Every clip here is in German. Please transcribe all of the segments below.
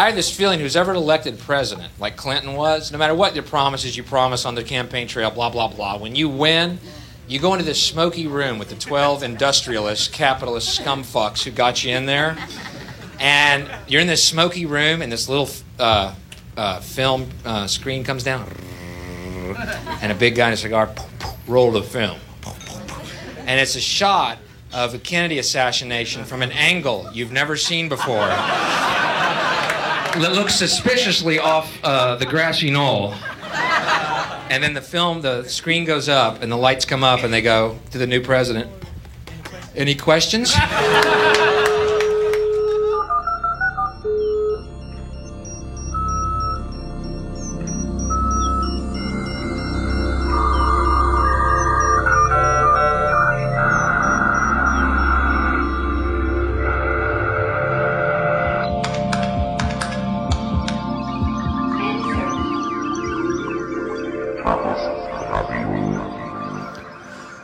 I have this feeling who's ever elected president, like Clinton was, no matter what your promises you promise on the campaign trail, blah, blah, blah, when you win, you go into this smoky room with the 12 industrialists, capitalist scumfucks who got you in there, and you're in this smoky room, and this little uh, uh, film uh, screen comes down, and a big guy in a cigar roll the film. And it's a shot of a Kennedy assassination from an angle you've never seen before. That looks suspiciously off uh, the grassy knoll. And then the film, the screen goes up, and the lights come up, and they go to the new president. Any questions?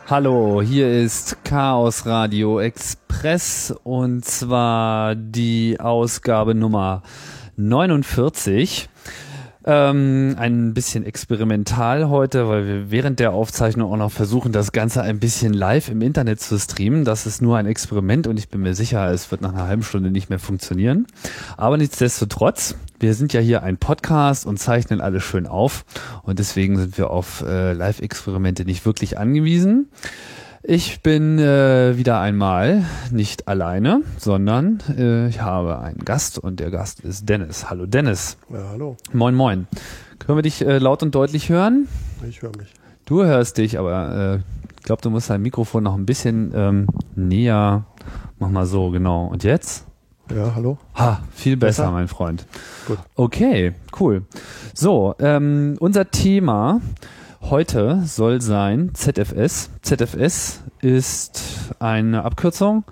Hallo, hier ist Chaos Radio Express und zwar die Ausgabe Nummer 49. Ähm, ein bisschen experimental heute, weil wir während der Aufzeichnung auch noch versuchen, das Ganze ein bisschen live im Internet zu streamen. Das ist nur ein Experiment und ich bin mir sicher, es wird nach einer halben Stunde nicht mehr funktionieren. Aber nichtsdestotrotz, wir sind ja hier ein Podcast und zeichnen alles schön auf und deswegen sind wir auf äh, Live-Experimente nicht wirklich angewiesen. Ich bin äh, wieder einmal nicht alleine, sondern äh, ich habe einen Gast und der Gast ist Dennis. Hallo Dennis. Ja, hallo. Moin, moin. Können wir dich äh, laut und deutlich hören? Ich höre mich. Du hörst dich, aber äh, ich glaube, du musst dein Mikrofon noch ein bisschen ähm, näher. Mach mal so, genau. Und jetzt? Ja, hallo. Ha, viel besser, Besser? mein Freund. Gut. Okay, cool. So, ähm, unser Thema heute soll sein ZFS. ZFS ist eine Abkürzung,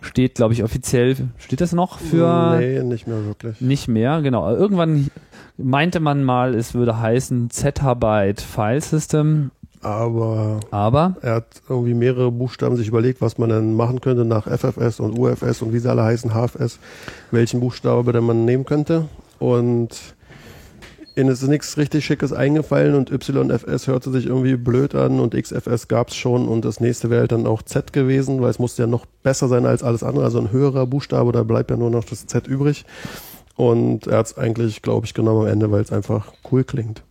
steht, glaube ich, offiziell, steht das noch für Nee, nicht mehr wirklich. nicht mehr, genau. Irgendwann meinte man mal, es würde heißen Zettabyte File System, Aber aber er hat irgendwie mehrere Buchstaben sich überlegt, was man dann machen könnte nach FFS und UFS und wie sie alle heißen, HFS, welchen Buchstabe denn man nehmen könnte. Und ihnen ist nichts richtig Schickes eingefallen und YFS hörte sich irgendwie blöd an und XFS gab's schon und das nächste wäre halt dann auch Z gewesen, weil es musste ja noch besser sein als alles andere, also ein höherer Buchstabe, da bleibt ja nur noch das Z übrig. Und er hat's eigentlich, glaube ich, genommen am Ende, weil es einfach cool klingt.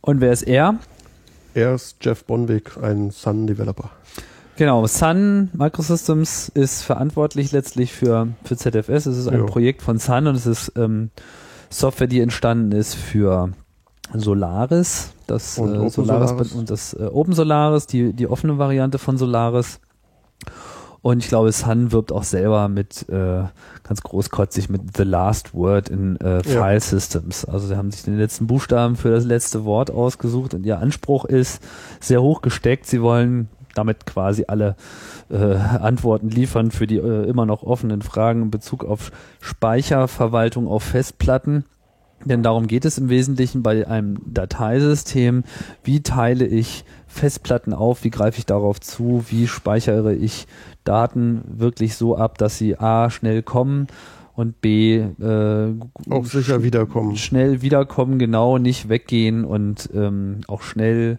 und wer ist er? Er ist Jeff Bonwick, ein Sun-Developer. Genau, Sun Microsystems ist verantwortlich letztlich für, für ZFS. Es ist ein Ja. Projekt von Sun und es ist ähm, Software, die entstanden ist für Solaris, das Und äh, Open Solaris, Solaris. und das äh, Open Solaris, die, die offene Variante von Solaris. Und ich glaube, Sun wirbt auch selber mit äh, ganz großkotzig mit The Last Word in äh, Ja. File Systems. Also sie haben sich den letzten Buchstaben für das letzte Wort ausgesucht und ihr Anspruch ist sehr hoch gesteckt. Sie wollen damit quasi alle äh, Antworten liefern für die äh, immer noch offenen Fragen in Bezug auf Speicherverwaltung auf Festplatten. Denn darum geht es im Wesentlichen bei einem Dateisystem. Wie teile ich Festplatten auf? Wie greife ich darauf zu? Wie speichere ich Daten wirklich so ab, dass sie A schnell kommen und B äh, Auch sicher wiederkommen. schnell wiederkommen, genau, nicht weggehen und ähm, auch schnell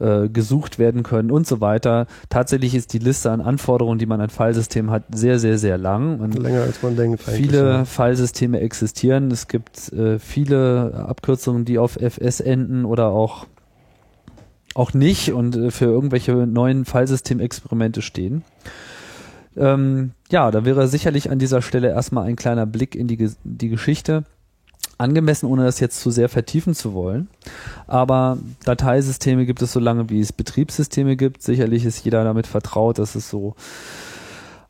äh, gesucht werden können und so weiter. Tatsächlich ist die Liste an Anforderungen, die man an Filesystem hat, sehr, sehr, sehr lang. Und Länger als man denkt. viele ja. Filesysteme existieren. Es gibt äh, viele Abkürzungen, die auf FS enden oder auch auch nicht und äh, für irgendwelche neuen Filesystemexperimente stehen. Ähm, ja, da wäre sicherlich an dieser Stelle erstmal ein kleiner Blick in die, die Geschichte angemessen, ohne das jetzt zu sehr vertiefen zu wollen. Aber Dateisysteme gibt es so lange, wie es Betriebssysteme gibt. Sicherlich ist jeder damit vertraut, dass es so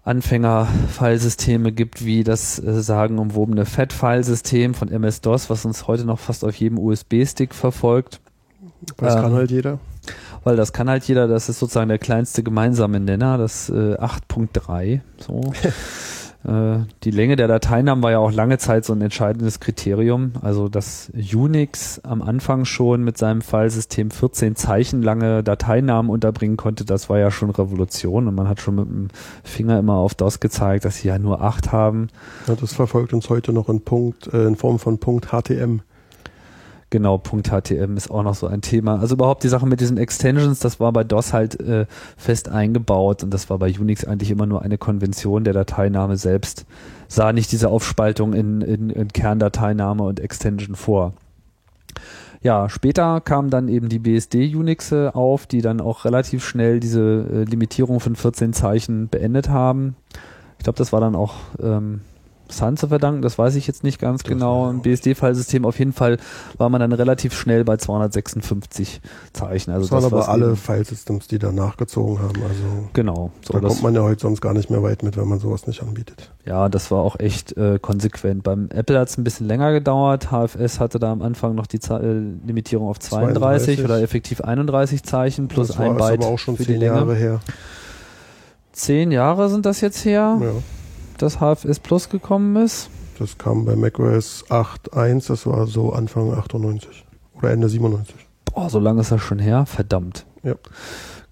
Anfänger-Filesysteme gibt, wie das äh, sagenumwobene FAT-Filesystem von MS-DOS, was uns heute noch fast auf jedem USB-Stick verfolgt. Das ähm, kann halt jeder. Weil das kann halt jeder, das ist sozusagen der kleinste gemeinsame Nenner, das äh, 8.3. So. Äh, die Länge der Dateinamen war ja auch lange Zeit so ein entscheidendes Kriterium. Also, dass Unix am Anfang schon mit seinem Fallsystem 14 Zeichen lange Dateinamen unterbringen konnte, das war ja schon Revolution und man hat schon mit dem Finger immer auf DOS gezeigt, dass sie ja nur acht haben. Ja, das verfolgt uns heute noch in Punkt, äh, in Form von Punkt HTM. Genau, .htm ist auch noch so ein Thema. Also überhaupt die Sache mit diesen Extensions, das war bei DOS halt äh, fest eingebaut und das war bei Unix eigentlich immer nur eine Konvention. Der Dateiname selbst sah nicht diese Aufspaltung in, in, in Kerndateiname und Extension vor. Ja, später kamen dann eben die BSD-Unixe auf, die dann auch relativ schnell diese äh, Limitierung von 14 Zeichen beendet haben. Ich glaube, das war dann auch ähm, Sun zu verdanken, das weiß ich jetzt nicht ganz das genau. Im BSD-Fallsystem auf jeden Fall war man dann relativ schnell bei 256 Zeichen. Also das waren aber alle Filesystems, die da nachgezogen haben. Also genau. So, da kommt man ja heute sonst gar nicht mehr weit mit, wenn man sowas nicht anbietet. Ja, das war auch echt äh, konsequent. Beim Apple hat es ein bisschen länger gedauert. HFS hatte da am Anfang noch die Ze äh, Limitierung auf 32, 32, oder effektiv 31 Zeichen plus das war, ein Byte aber auch schon für zehn Jahre her. Zehn Jahre sind das jetzt her. Ja das HFS Plus gekommen ist? Das kam bei macOS 8.1, das war so Anfang 98 oder Ende 97. Boah, so lange ist das schon her, verdammt. Ja.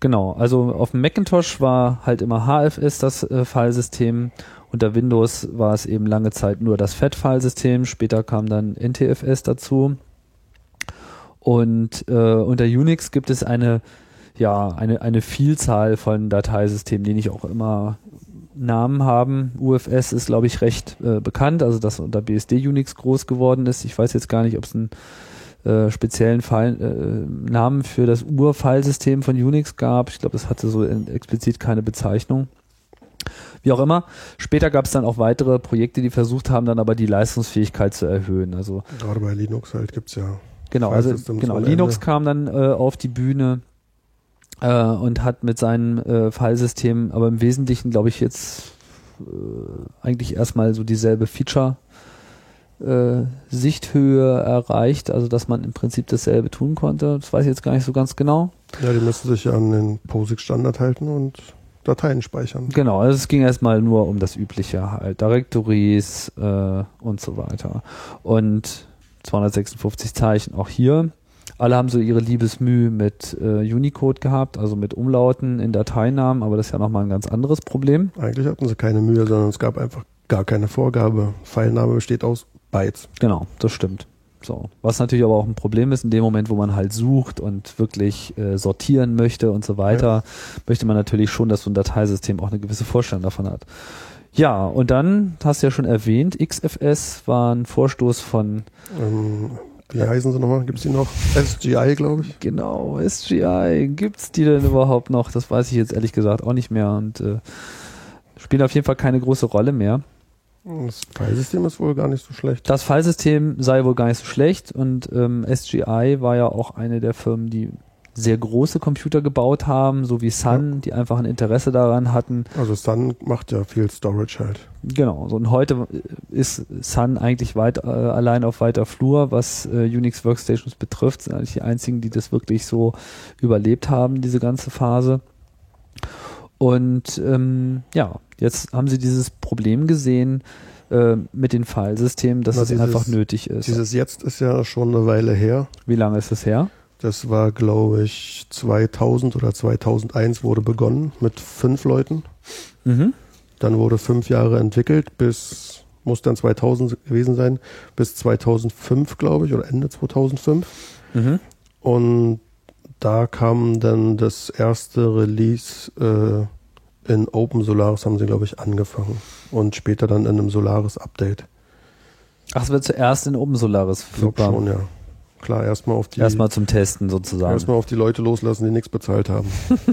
Genau, also auf dem Macintosh war halt immer HFS das äh, Filesystem. Unter Windows war es eben lange Zeit nur das FAT-Filesystem. Später kam dann NTFS dazu. Und äh, unter Unix gibt es eine ja, eine, eine Vielzahl von Dateisystemen, die nicht auch immer Namen haben. UFS ist, glaube ich, recht äh, bekannt, also dass unter BSD Unix groß geworden ist. Ich weiß jetzt gar nicht, ob es einen äh, speziellen Fall, äh, Namen für das Urfallsystem von Unix gab. Ich glaube, das hatte so explizit keine Bezeichnung. Wie auch immer. Später gab es dann auch weitere Projekte, die versucht haben, dann aber die Leistungsfähigkeit zu erhöhen. Also gerade bei Linux halt gibt's ja. Genau, also genau. Linux kam dann äh, auf die Bühne äh, und hat mit seinem äh, Filesystem aber im Wesentlichen, glaube ich, jetzt äh, eigentlich erstmal so dieselbe Feature äh, Sichthöhe erreicht, also dass man im Prinzip dasselbe tun konnte. Das weiß ich jetzt gar nicht so ganz genau. Ja, die müssen sich an den POSIX-Standard halten und Dateien speichern. Genau, also es ging erstmal nur um das Übliche halt, Directories äh, und so weiter. Und 256 Zeichen auch hier. Alle haben so ihre Liebesmüh mit äh, Unicode gehabt, also mit Umlauten in Dateinamen, aber das ist ja nochmal ein ganz anderes Problem. Eigentlich hatten sie keine Mühe, sondern es gab einfach gar keine Vorgabe. Pfeilname besteht aus Bytes. Genau, das stimmt. So. Was natürlich aber auch ein Problem ist, in dem Moment, wo man halt sucht und wirklich äh, sortieren möchte und so weiter, ja. möchte man natürlich schon, dass so ein Dateisystem auch eine gewisse Vorstellung davon hat. Ja, und dann, hast du ja schon erwähnt, XFS war ein Vorstoß von ähm, wie heißen sie nochmal? Gibt es die noch? SGI, glaube ich. Genau, SGI. Gibt es die denn überhaupt noch? Das weiß ich jetzt ehrlich gesagt auch nicht mehr und äh, spielt auf jeden Fall keine große Rolle mehr. Das Filesystem ist wohl gar nicht so schlecht. Das Filesystem sei wohl gar nicht so schlecht und ähm, SGI war ja auch eine der Firmen, die sehr große Computer gebaut haben, so wie Sun, ja. die einfach ein Interesse daran hatten. Also Sun macht ja viel Storage halt. Genau, so und heute ist Sun eigentlich weit äh, allein auf weiter Flur, was äh, Unix Workstations betrifft, sind eigentlich die einzigen, die das wirklich so überlebt haben, diese ganze Phase. Und ähm, ja, jetzt haben sie dieses Problem gesehen, äh, mit den Filesystemen, dass Na, es dieses, einfach nötig ist. Dieses Jetzt ist ja schon eine Weile her. Wie lange ist es her? Das war, glaube ich, 2000 oder 2001 wurde begonnen mit fünf Leuten. Mhm. Dann wurde fünf Jahre entwickelt bis, muss dann 2000 gewesen sein, bis 2005, glaube ich, oder Ende 2005. Mhm. Und da kam dann das erste Release äh, in Open Solaris, haben sie, glaube ich, angefangen. Und später dann in einem Solaris Update. Ach, es wird zuerst in Open Solaris verfügbar. Schon, ja. Klar, erstmal auf die. Erstmal zum Testen sozusagen. Erstmal auf die Leute loslassen, die nichts bezahlt haben.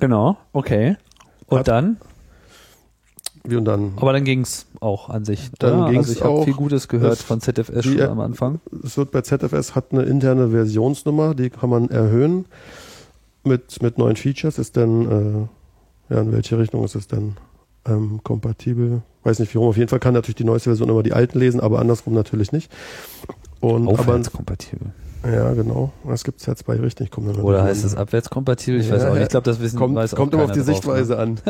genau, okay. Und Hat, dann? Wie und dann? Aber dann ging es auch an sich. Dann ging also ich habe viel Gutes gehört von ZFS schon am Anfang. Es wird bei ZFS hat eine interne Versionsnummer, die kann man erhöhen mit mit neuen Features. Ist dann äh, ja in welche Richtung ist es denn ähm, kompatibel? Weiß nicht warum. Auf jeden Fall kann natürlich die neueste Version immer die alten lesen, aber andersrum natürlich nicht. Und Aufwärtskompatibel. Ja, genau. Das gibt es jetzt bei richtig. Kommt Oder heißt es abwärtskompatibel? Ich weiß Ja, auch nicht. ja. Ich glaube, das wissen kommt, weiß kommt immer auf die drauf, ne? Sichtweise an.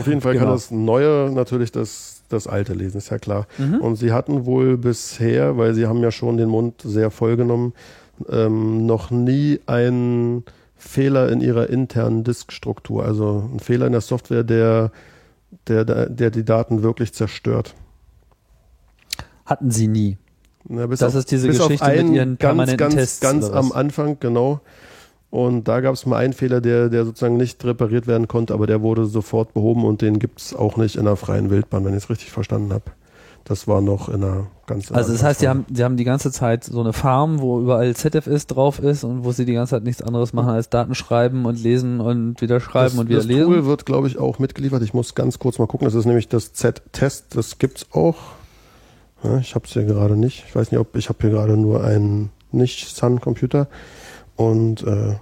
auf jeden Fall Genau. kann das Neue natürlich das, das Alte lesen, ist ja klar. Mhm. Und sie hatten wohl bisher, weil sie haben ja schon den Mund sehr voll genommen, ähm, noch nie einen Fehler in ihrer internen Diskstruktur, also ein Fehler in der Software, der, der, der, der die Daten wirklich zerstört. Hatten sie nie. Na, Das ist diese Geschichte auf mit ihren ganz, permanenten ganz, Tests Ganz am Anfang, genau. Und da gab es mal einen Fehler, der, der sozusagen nicht repariert werden konnte, aber der wurde sofort behoben und den gibt es auch nicht in der freien Wildbahn, wenn ich es richtig verstanden habe. Das war noch in einer ganz Also das heißt, sie haben, sie haben die ganze Zeit so eine Farm, wo überall ZFS drauf ist und wo sie die ganze Zeit nichts anderes machen als Daten schreiben und lesen und wieder schreiben das, und wieder das lesen. Tool wird, glaube ich, auch mitgeliefert. Ich muss ganz kurz mal gucken. Das ist nämlich das Z-Test. Das gibt's auch. Ja, ich habe es hier gerade nicht. Ich weiß nicht, ob ich habe hier gerade nur einen nicht-Sun-Computer und äh,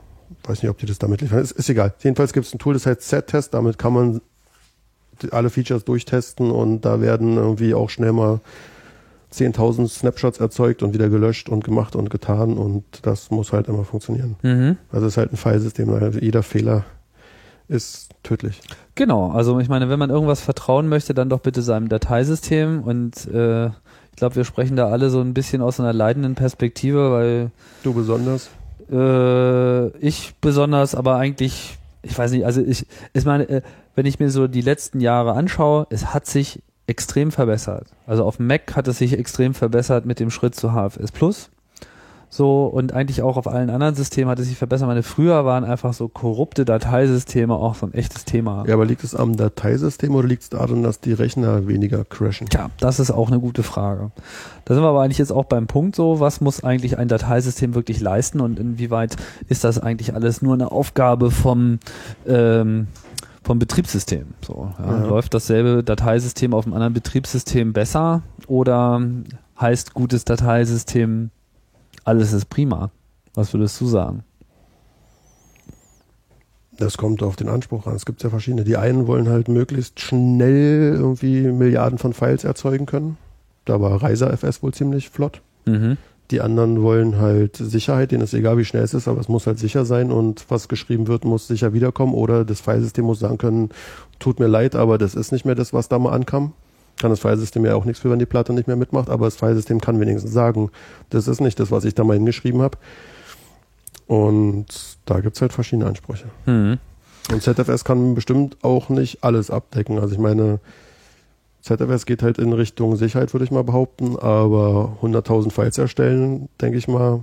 weiß nicht, ob die das damit liefern. Ist, ist egal. Jedenfalls gibt es ein Tool, das heißt Z-Test. Damit kann man alle Features durchtesten und da werden irgendwie auch schnell mal 10.000 Snapshots erzeugt und wieder gelöscht und gemacht und getan und das muss halt immer funktionieren. Mhm. Also es ist halt ein Filesystem, jeder Fehler ist tödlich. Genau, also ich meine, wenn man irgendwas vertrauen möchte, dann doch bitte seinem Dateisystem und äh, ich glaube, wir sprechen da alle so ein bisschen aus einer leidenden Perspektive, weil Du besonders? äh, ich besonders, aber eigentlich, ich weiß nicht, also ich, ich meine, äh, wenn ich mir so die letzten Jahre anschaue, es hat sich extrem verbessert. Also auf Mac hat es sich extrem verbessert mit dem Schritt zu HFS Plus. So, und eigentlich auch auf allen anderen Systemen hat es sich verbessert. Meine früher waren einfach so korrupte Dateisysteme auch so ein echtes Thema. Ja, aber liegt es am Dateisystem oder liegt es daran, dass die Rechner weniger crashen? Tja, das ist auch eine gute Frage. Da sind wir aber eigentlich jetzt auch beim Punkt so, was muss eigentlich ein Dateisystem wirklich leisten und inwieweit ist das eigentlich alles nur eine Aufgabe vom, ähm, vom Betriebssystem? So, ja. Ja. Läuft dasselbe Dateisystem auf einem anderen Betriebssystem besser oder heißt gutes Dateisystem, alles ist prima? Was würdest du sagen? Das kommt auf den Anspruch an. Es gibt ja verschiedene. Die einen wollen halt möglichst schnell irgendwie Milliarden von Files erzeugen können. Da war Reiser FS wohl ziemlich flott. Mhm. Die anderen wollen halt Sicherheit, denen ist egal, wie schnell es ist, aber es muss halt sicher sein und was geschrieben wird, muss sicher wiederkommen oder das Filesystem muss sagen können, tut mir leid, aber das ist nicht mehr das, was da mal ankam. Kann das Filesystem ja auch nichts für, wenn die Platte nicht mehr mitmacht, aber das Filesystem kann wenigstens sagen, das ist nicht das, was ich da mal hingeschrieben habe. Und da gibt's halt verschiedene Ansprüche. Mhm. Und ZFS kann bestimmt auch nicht alles abdecken. Also ich meine, ZFS geht halt in Richtung Sicherheit, würde ich mal behaupten, aber 100.000 Files erstellen, denke ich mal,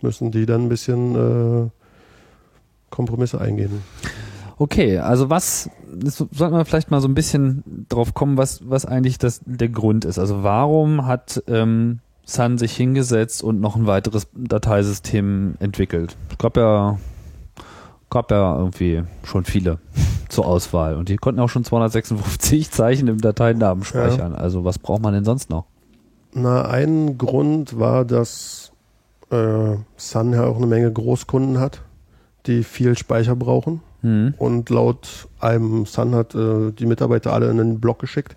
müssen die dann ein bisschen äh, Kompromisse eingehen. Okay, also was, das sollten wir vielleicht mal so ein bisschen drauf kommen, was, was eigentlich das, der Grund ist. Also warum hat ähm, Sun sich hingesetzt und noch ein weiteres Dateisystem entwickelt? Es gab ja, gab ja irgendwie schon viele zur Auswahl und die konnten auch schon 256 Zeichen im Dateinamen speichern. Also was braucht man denn sonst noch? Na, ein Grund war, dass äh, Sun ja auch eine Menge Großkunden hat, die viel Speicher brauchen. Hm. Und laut einem Sun hat äh, die Mitarbeiter alle in einen Blog geschickt.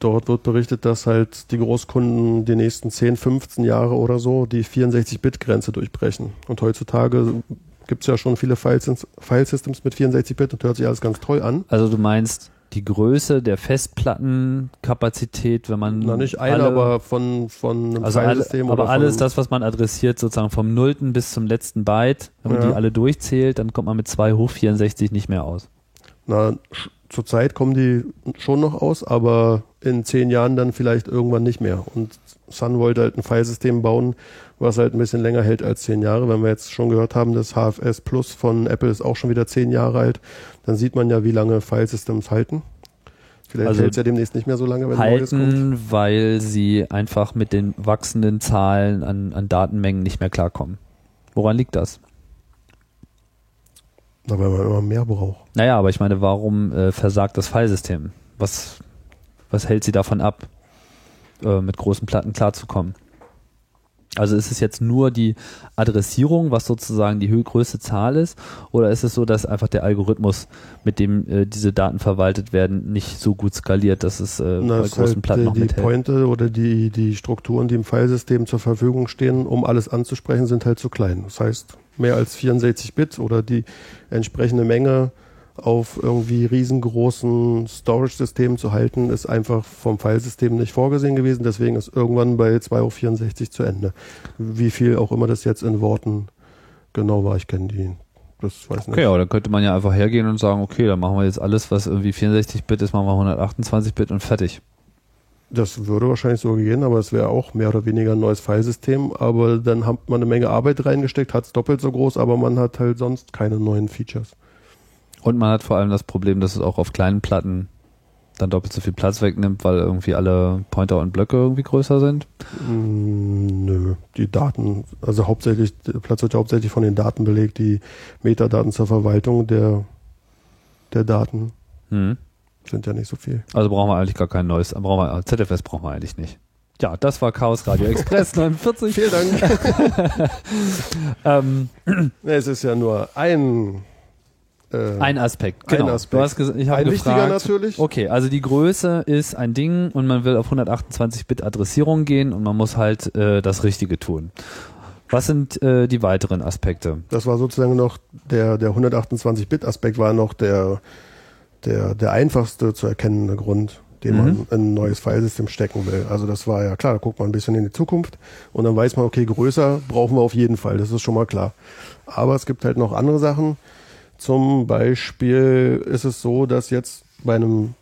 Dort wird berichtet, dass halt die Großkunden die nächsten 10, 15 Jahre oder so die 64-Bit-Grenze durchbrechen. Und heutzutage gibt es ja schon viele Files- Filesystems mit 64-Bit und hört sich alles ganz toll an. Also du meinst die Größe der Festplattenkapazität, wenn man Na, nicht eine, alle- aber von, von einem Also alle, aber oder alles von, das, was man adressiert, sozusagen vom Nullten bis zum letzten Byte, wenn man Ja. die alle durchzählt, dann kommt man mit 2 hoch 64 nicht mehr aus. Na, zurzeit kommen die schon noch aus, aber in zehn Jahren dann vielleicht irgendwann nicht mehr. Und Sun wollte halt ein Filesystem bauen, was halt ein bisschen länger hält als zehn Jahre. Wenn wir jetzt schon gehört haben, das HFS Plus von Apple ist auch schon wieder zehn Jahre alt, dann sieht man ja, wie lange Filesystems halten. Vielleicht Also hält es ja demnächst nicht mehr so lange, wenn Neues kommt. Halten, weil sie einfach mit den wachsenden Zahlen an, an Datenmengen nicht mehr klarkommen. Woran liegt das? Na, weil man immer mehr braucht. Naja, aber ich meine, warum äh, versagt das Filesystem? Was, was hält sie davon ab, äh, mit großen Platten klarzukommen? Also ist es jetzt nur die Adressierung, was sozusagen die größte Zahl ist, oder ist es so, dass einfach der Algorithmus, mit dem äh, diese Daten verwaltet werden, nicht so gut skaliert, dass es äh, Na, bei es großen halt, Platten noch die mithält? Pointe oder die, die Strukturen, die im Filesystem zur Verfügung stehen, um alles anzusprechen, sind halt zu klein. Das heißt, mehr als 64 Bit oder die entsprechende Menge auf irgendwie riesengroßen Storage-Systemen zu halten, ist einfach vom Filesystem nicht vorgesehen gewesen. Deswegen ist irgendwann bei 2 auf 64 zu Ende. Wie viel auch immer das jetzt in Worten genau war, ich kenne die. Das weiß Okay, nicht. aber dann könnte man ja einfach hergehen und sagen, okay, dann machen wir jetzt alles, was irgendwie 64-Bit ist, machen wir 128-Bit und fertig. Das würde wahrscheinlich so gehen, aber es wäre auch mehr oder weniger ein neues Filesystem. Aber dann hat man eine Menge Arbeit reingesteckt, hat es doppelt so groß, aber man hat halt sonst keine neuen Features. Und man hat vor allem das Problem, dass es auch auf kleinen Platten dann doppelt so viel Platz wegnimmt, weil irgendwie alle Pointer und Blöcke irgendwie größer sind. Mm, nö, die Daten, also hauptsächlich, der Platz wird ja hauptsächlich von den Daten belegt, die Metadaten zur Verwaltung der, der Daten Hm. sind ja nicht so viel. Also brauchen wir eigentlich gar kein neues, brauchen wir, ZFS brauchen wir eigentlich nicht. Ja, das war Chaos Radio Express 49. Vielen Dank. Ähm, es ist ja nur ein, äh, ein Aspekt, Ein genau. Aspekt. Du hast ich ein wichtiger gefragt. natürlich. Okay, also die Größe ist ein Ding und man will auf 128-Bit Adressierung gehen und man muss halt äh, das Richtige tun. Was sind äh, die weiteren Aspekte? Das war sozusagen noch der, der 128-Bit-Aspekt war noch der, der, der einfachste zu erkennende Grund, den Mhm. man in ein neues Filesystem stecken will. Also das war ja klar, da guckt man ein bisschen in die Zukunft und dann weiß man, okay, größer brauchen wir auf jeden Fall, das ist schon mal klar. Aber es gibt halt noch andere Sachen. Zum Beispiel ist es so, dass jetzt bei einem,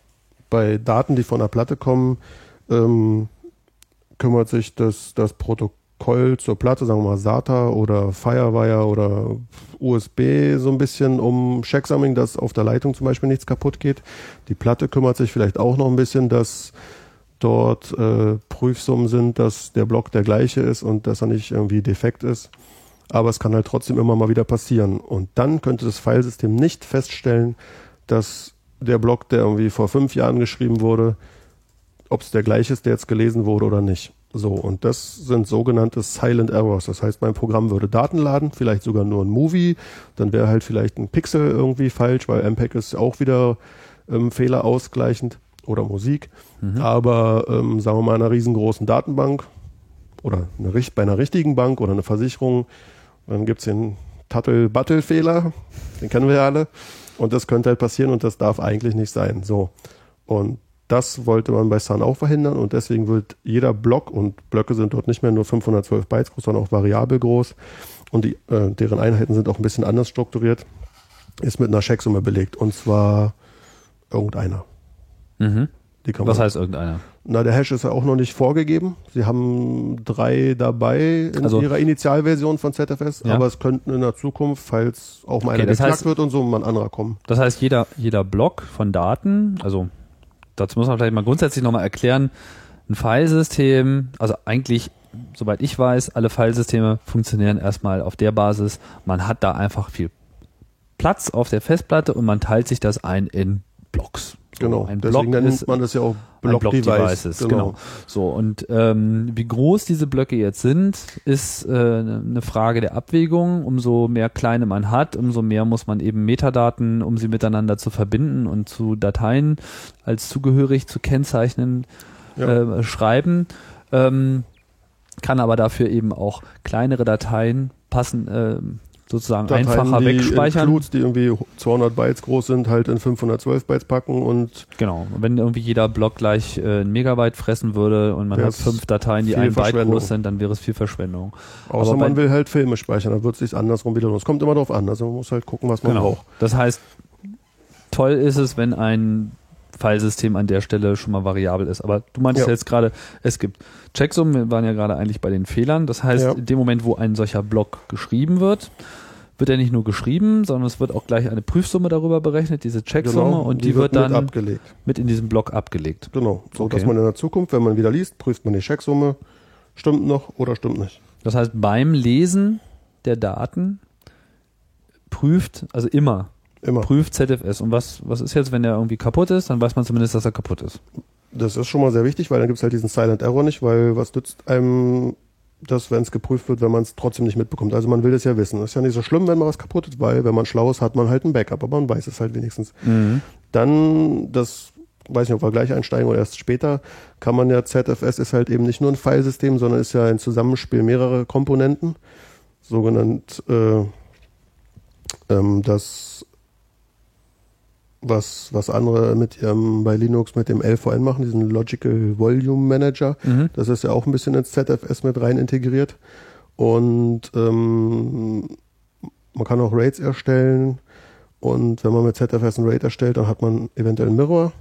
bei Daten, die von der Platte kommen, ähm, kümmert sich das, das Protokoll zur Platte, sagen wir mal SATA oder Firewire oder USB so ein bisschen um Checksumming, dass auf der Leitung zum Beispiel nichts kaputt geht. Die Platte kümmert sich vielleicht auch noch ein bisschen, dass dort äh, Prüfsummen sind, dass der Block der gleiche ist und dass er nicht irgendwie defekt ist. Aber es kann halt trotzdem immer mal wieder passieren. Und dann könnte das Filesystem nicht feststellen, dass der Block, der irgendwie vor fünf Jahren geschrieben wurde, ob es der gleiche ist, der jetzt gelesen wurde oder nicht. So, und das sind sogenannte Silent Errors. Das heißt, mein Programm würde Daten laden, vielleicht sogar nur ein Movie, dann wäre halt vielleicht ein Pixel irgendwie falsch, weil MPEG ist auch wieder ähm, fehlerausgleichend oder Musik. Aber ähm, sagen wir mal in einer riesengroßen Datenbank oder eine, bei einer richtigen Bank oder eine Versicherung, dann gibt's den Tuttle-Battle-Fehler, den kennen wir ja alle. Und das könnte halt passieren und das darf eigentlich nicht sein. So. Und das wollte man bei Sun auch verhindern und deswegen wird jeder Block und Blöcke sind dort nicht mehr nur 512 Bytes groß, sondern auch variabel groß und die, äh, deren Einheiten sind auch ein bisschen anders strukturiert, ist mit einer Checksumme belegt und zwar irgendeiner. Mhm. Was heißt irgendeiner? na, der Hash ist ja auch noch nicht vorgegeben. Sie haben drei dabei in Also- ihrer Initialversion von ZFS, Ja. aber es könnten in der Zukunft, falls auch mal Okay, einer geknackt heißt- wird und so, mal ein anderer kommen. Das heißt, jeder, jeder Block von Daten, also dazu muss man vielleicht mal grundsätzlich nochmal erklären, ein Filesystem, also eigentlich, soweit ich weiß, alle Filesysteme funktionieren erstmal auf der Basis, man hat da einfach viel Platz auf der Festplatte und man teilt sich das ein in Blocks. Genau. ein Deswegen Block nennt ist man das ja auch ein Block, Block Device. Devices, genau. So und ähm, wie groß diese Blöcke jetzt sind, ist äh, eine Frage der Abwägung. Umso mehr kleine man hat, umso mehr muss man eben Metadaten, um sie miteinander zu verbinden und zu Dateien als zugehörig zu kennzeichnen, Ja. äh, schreiben. Ähm, kann aber dafür eben auch kleinere Dateien passen, äh, sozusagen Dateien, einfacher die wegspeichern. Includes, die irgendwie 200 Bytes groß sind, halt in 512 Bytes packen und Genau. Und Wenn irgendwie jeder Block gleich äh, ein Megabyte fressen würde und man hat fünf Dateien, die ein Byte groß sind, dann wäre es viel Verschwendung. außer Aber man will halt Filme speichern, dann wird es sich andersrum wieder los. Kommt immer drauf an, also man muss halt gucken, was man Genau. braucht. Das heißt, toll ist es, wenn ein Filesystem an der Stelle schon mal variabel ist. Aber du meintest Ja. jetzt gerade, es gibt Checksummen, wir waren ja gerade eigentlich bei den Fehlern. Das heißt, Ja. in dem Moment, wo ein solcher Block geschrieben wird, wird er nicht nur geschrieben, sondern es wird auch gleich eine Prüfsumme darüber berechnet, diese Checksumme, und die, wird, dann Genau, mit mit, in diesem Block abgelegt. Genau. So Okay. dass man in der Zukunft, wenn man wieder liest, prüft man die Checksumme, stimmt noch oder stimmt nicht. Das heißt, beim Lesen der Daten prüft, also immer, Immer. prüft ZFS. Und was, was ist jetzt, wenn der irgendwie kaputt ist? Dann weiß man zumindest, dass er kaputt ist. Das ist schon mal sehr wichtig, weil dann gibt es halt diesen Silent Error nicht, weil was nützt einem dass wenn es geprüft wird, wenn man es trotzdem nicht mitbekommt. Also man will es ja wissen. Ist ja nicht so schlimm, wenn man was kaputt ist, weil wenn man schlau ist, hat man halt ein Backup, aber man weiß es halt wenigstens. Mhm. Dann, das weiß nicht, ob wir gleich einsteigen oder erst später, kann man ja, ZFS ist halt eben nicht nur ein Filesystem, sondern ist ja ein Zusammenspiel mehrerer Komponenten, sogenannt äh, ähm, das was, was andere mit ihrem, bei Linux mit dem LVN machen, diesen Logical Volume Manager. Mhm. Das ist ja auch ein bisschen ins ZFS mit rein integriert. Und ähm, man kann auch Raids erstellen. Und wenn man mit ZFS ein Raid erstellt, dann hat man eventuell einen Mirror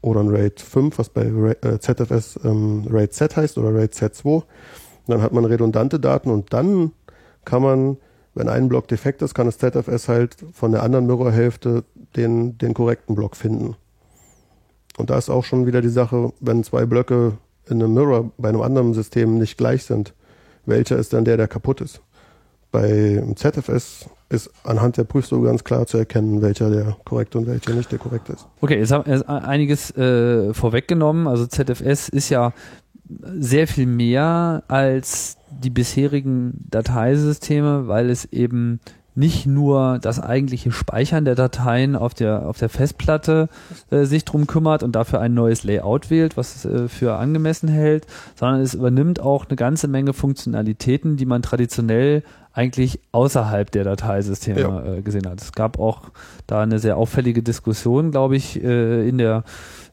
oder ein Raid 5, was bei äh, ZFS ähm, Raid Z heißt oder Raid Z2. dann hat man redundante Daten und dann kann man, wenn ein Block defekt ist, kann das ZFS halt von der anderen Mirror-Hälfte den, den korrekten Block finden. Und da ist auch schon wieder die Sache, wenn zwei Blöcke in einem Mirror bei einem anderen System nicht gleich sind, welcher ist dann der, der kaputt ist? Bei ZFS ist anhand der Prüfsuche ganz klar zu erkennen, welcher der korrekte und welcher nicht der korrekte ist. Okay, jetzt haben wir einiges äh, vorweggenommen. Also ZFS ist ja sehr viel mehr als die bisherigen Dateisysteme, weil es eben nicht nur das eigentliche Speichern der Dateien auf der, auf der Festplatte äh, sich drum kümmert und dafür ein neues Layout wählt, was es äh, für angemessen hält, sondern es übernimmt auch eine ganze Menge Funktionalitäten, die man traditionell eigentlich außerhalb der Dateisysteme ja. äh, gesehen hat. Es gab auch da eine sehr auffällige Diskussion, glaube ich, äh, in der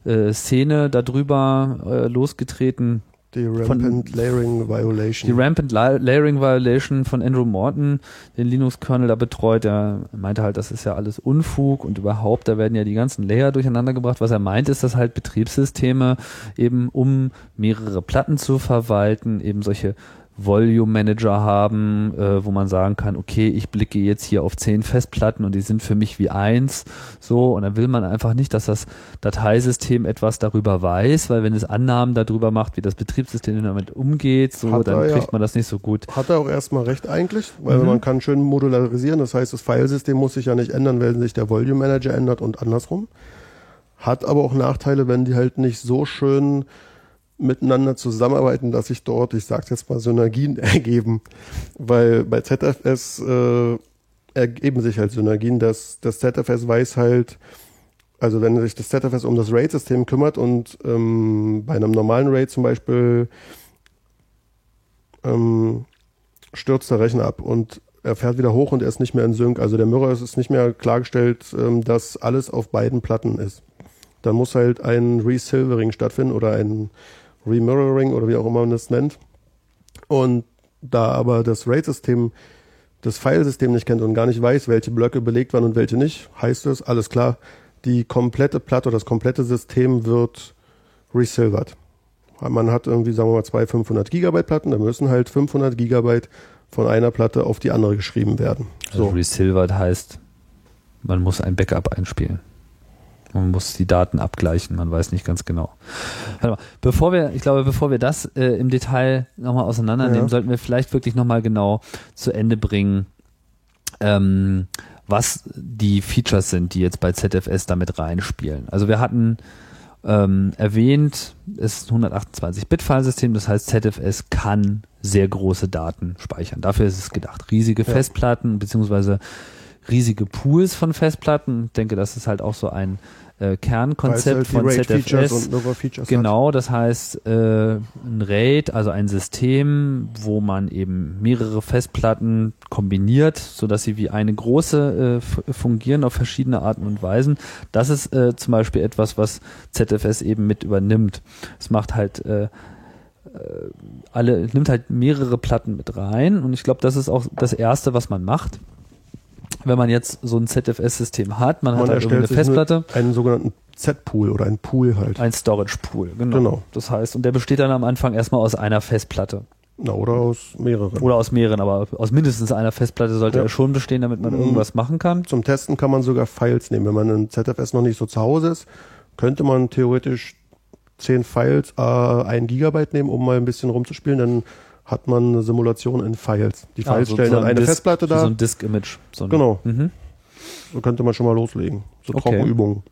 äh, Szene darüber äh, losgetreten, die Rampant von, Layering Violation. Die Rampant Layering Violation von Andrew Morton, den Linux-Kernel da betreut. Der meinte halt, das ist ja alles Unfug und überhaupt, da werden ja die ganzen Layer durcheinander gebracht. Was er meint, ist, dass halt Betriebssysteme eben, um mehrere Platten zu verwalten, eben solche Volume Manager haben, äh, wo man sagen kann, okay, ich blicke jetzt hier auf zehn Festplatten und die sind für mich wie eins. So, und dann will man einfach nicht, dass das Dateisystem etwas darüber weiß, weil wenn es Annahmen darüber macht, wie das Betriebssystem damit umgeht, so, hat dann kriegt ja, man das nicht so gut. Hat er auch erstmal recht eigentlich, weil mhm. man kann schön modularisieren. Das heißt, das Filesystem muss sich ja nicht ändern, wenn sich der Volume Manager ändert und andersrum. Hat aber auch Nachteile, wenn die halt nicht so schön miteinander zusammenarbeiten, dass sich dort, ich sage jetzt mal, Synergien ergeben. Weil bei ZFS äh, ergeben sich halt Synergien, dass das ZFS weiß halt, also wenn sich das ZFS um das RAID-System kümmert und ähm, bei einem normalen RAID zum Beispiel ähm, stürzt der Rechner ab und er fährt wieder hoch und er ist nicht mehr in Sync. Also der Mirror ist nicht mehr klargestellt, ähm, dass alles auf beiden Platten ist. Dann muss halt ein Resilvering stattfinden oder ein Remirroring oder wie auch immer man das nennt. Und da aber das RAID-System das Filesystem nicht kennt und gar nicht weiß, welche Blöcke belegt waren und welche nicht, heißt es, alles klar, die komplette Platte oder das komplette System wird resilvert. Man hat irgendwie, sagen wir mal, zwei 500 Gigabyte Platten, da müssen halt 500 Gigabyte von einer Platte auf die andere geschrieben werden. Also so. resilvert heißt, man muss ein Backup einspielen. Man muss die Daten abgleichen, man weiß nicht ganz genau. Mal, bevor wir, ich glaube, bevor wir das äh, im Detail nochmal auseinandernehmen, ja. sollten wir vielleicht wirklich nochmal genau zu Ende bringen, ähm, was die Features sind, die jetzt bei ZFS damit reinspielen. Also wir hatten ähm, erwähnt, es ist ein 128-Bit-Filesystem, das heißt ZFS kann sehr große Daten speichern. Dafür ist es gedacht. Riesige ja. Festplatten beziehungsweise riesige Pools von Festplatten. Ich denke, das ist halt auch so ein äh, Kernkonzept halt von ZFS. genau, das heißt äh, ein RAID, also ein System, wo man eben mehrere Festplatten kombiniert, so dass sie wie eine große äh, fungieren auf verschiedene Arten und Weisen. Das ist äh, zum Beispiel etwas, was ZFS eben mit übernimmt. Es macht halt äh, äh alle, nimmt halt mehrere Platten mit rein und ich glaube, das ist auch das erste, was man macht wenn man jetzt so ein ZFS-System hat, man, man hat halt eine Festplatte. Einen sogenannten Z-Pool oder ein Pool halt. Ein Storage-Pool, genau. genau. Das heißt, und der besteht dann am Anfang erstmal aus einer Festplatte. Na, oder aus mehreren. Oder aus mehreren, aber aus mindestens einer Festplatte sollte ja. er schon bestehen, damit man mhm. irgendwas machen kann. Zum Testen kann man sogar Files nehmen. Wenn man ein ZFS noch nicht so zu Hause ist, könnte man theoretisch zehn Files, äh, ein Gigabyte nehmen, um mal ein bisschen rumzuspielen. Dann hat man eine Simulation in Files. Die Files ja, stellen dann eine Disk, Festplatte da. So ein Disk-Image. So genau. Mhm. So könnte man schon mal loslegen. So okay. Trockenübungen.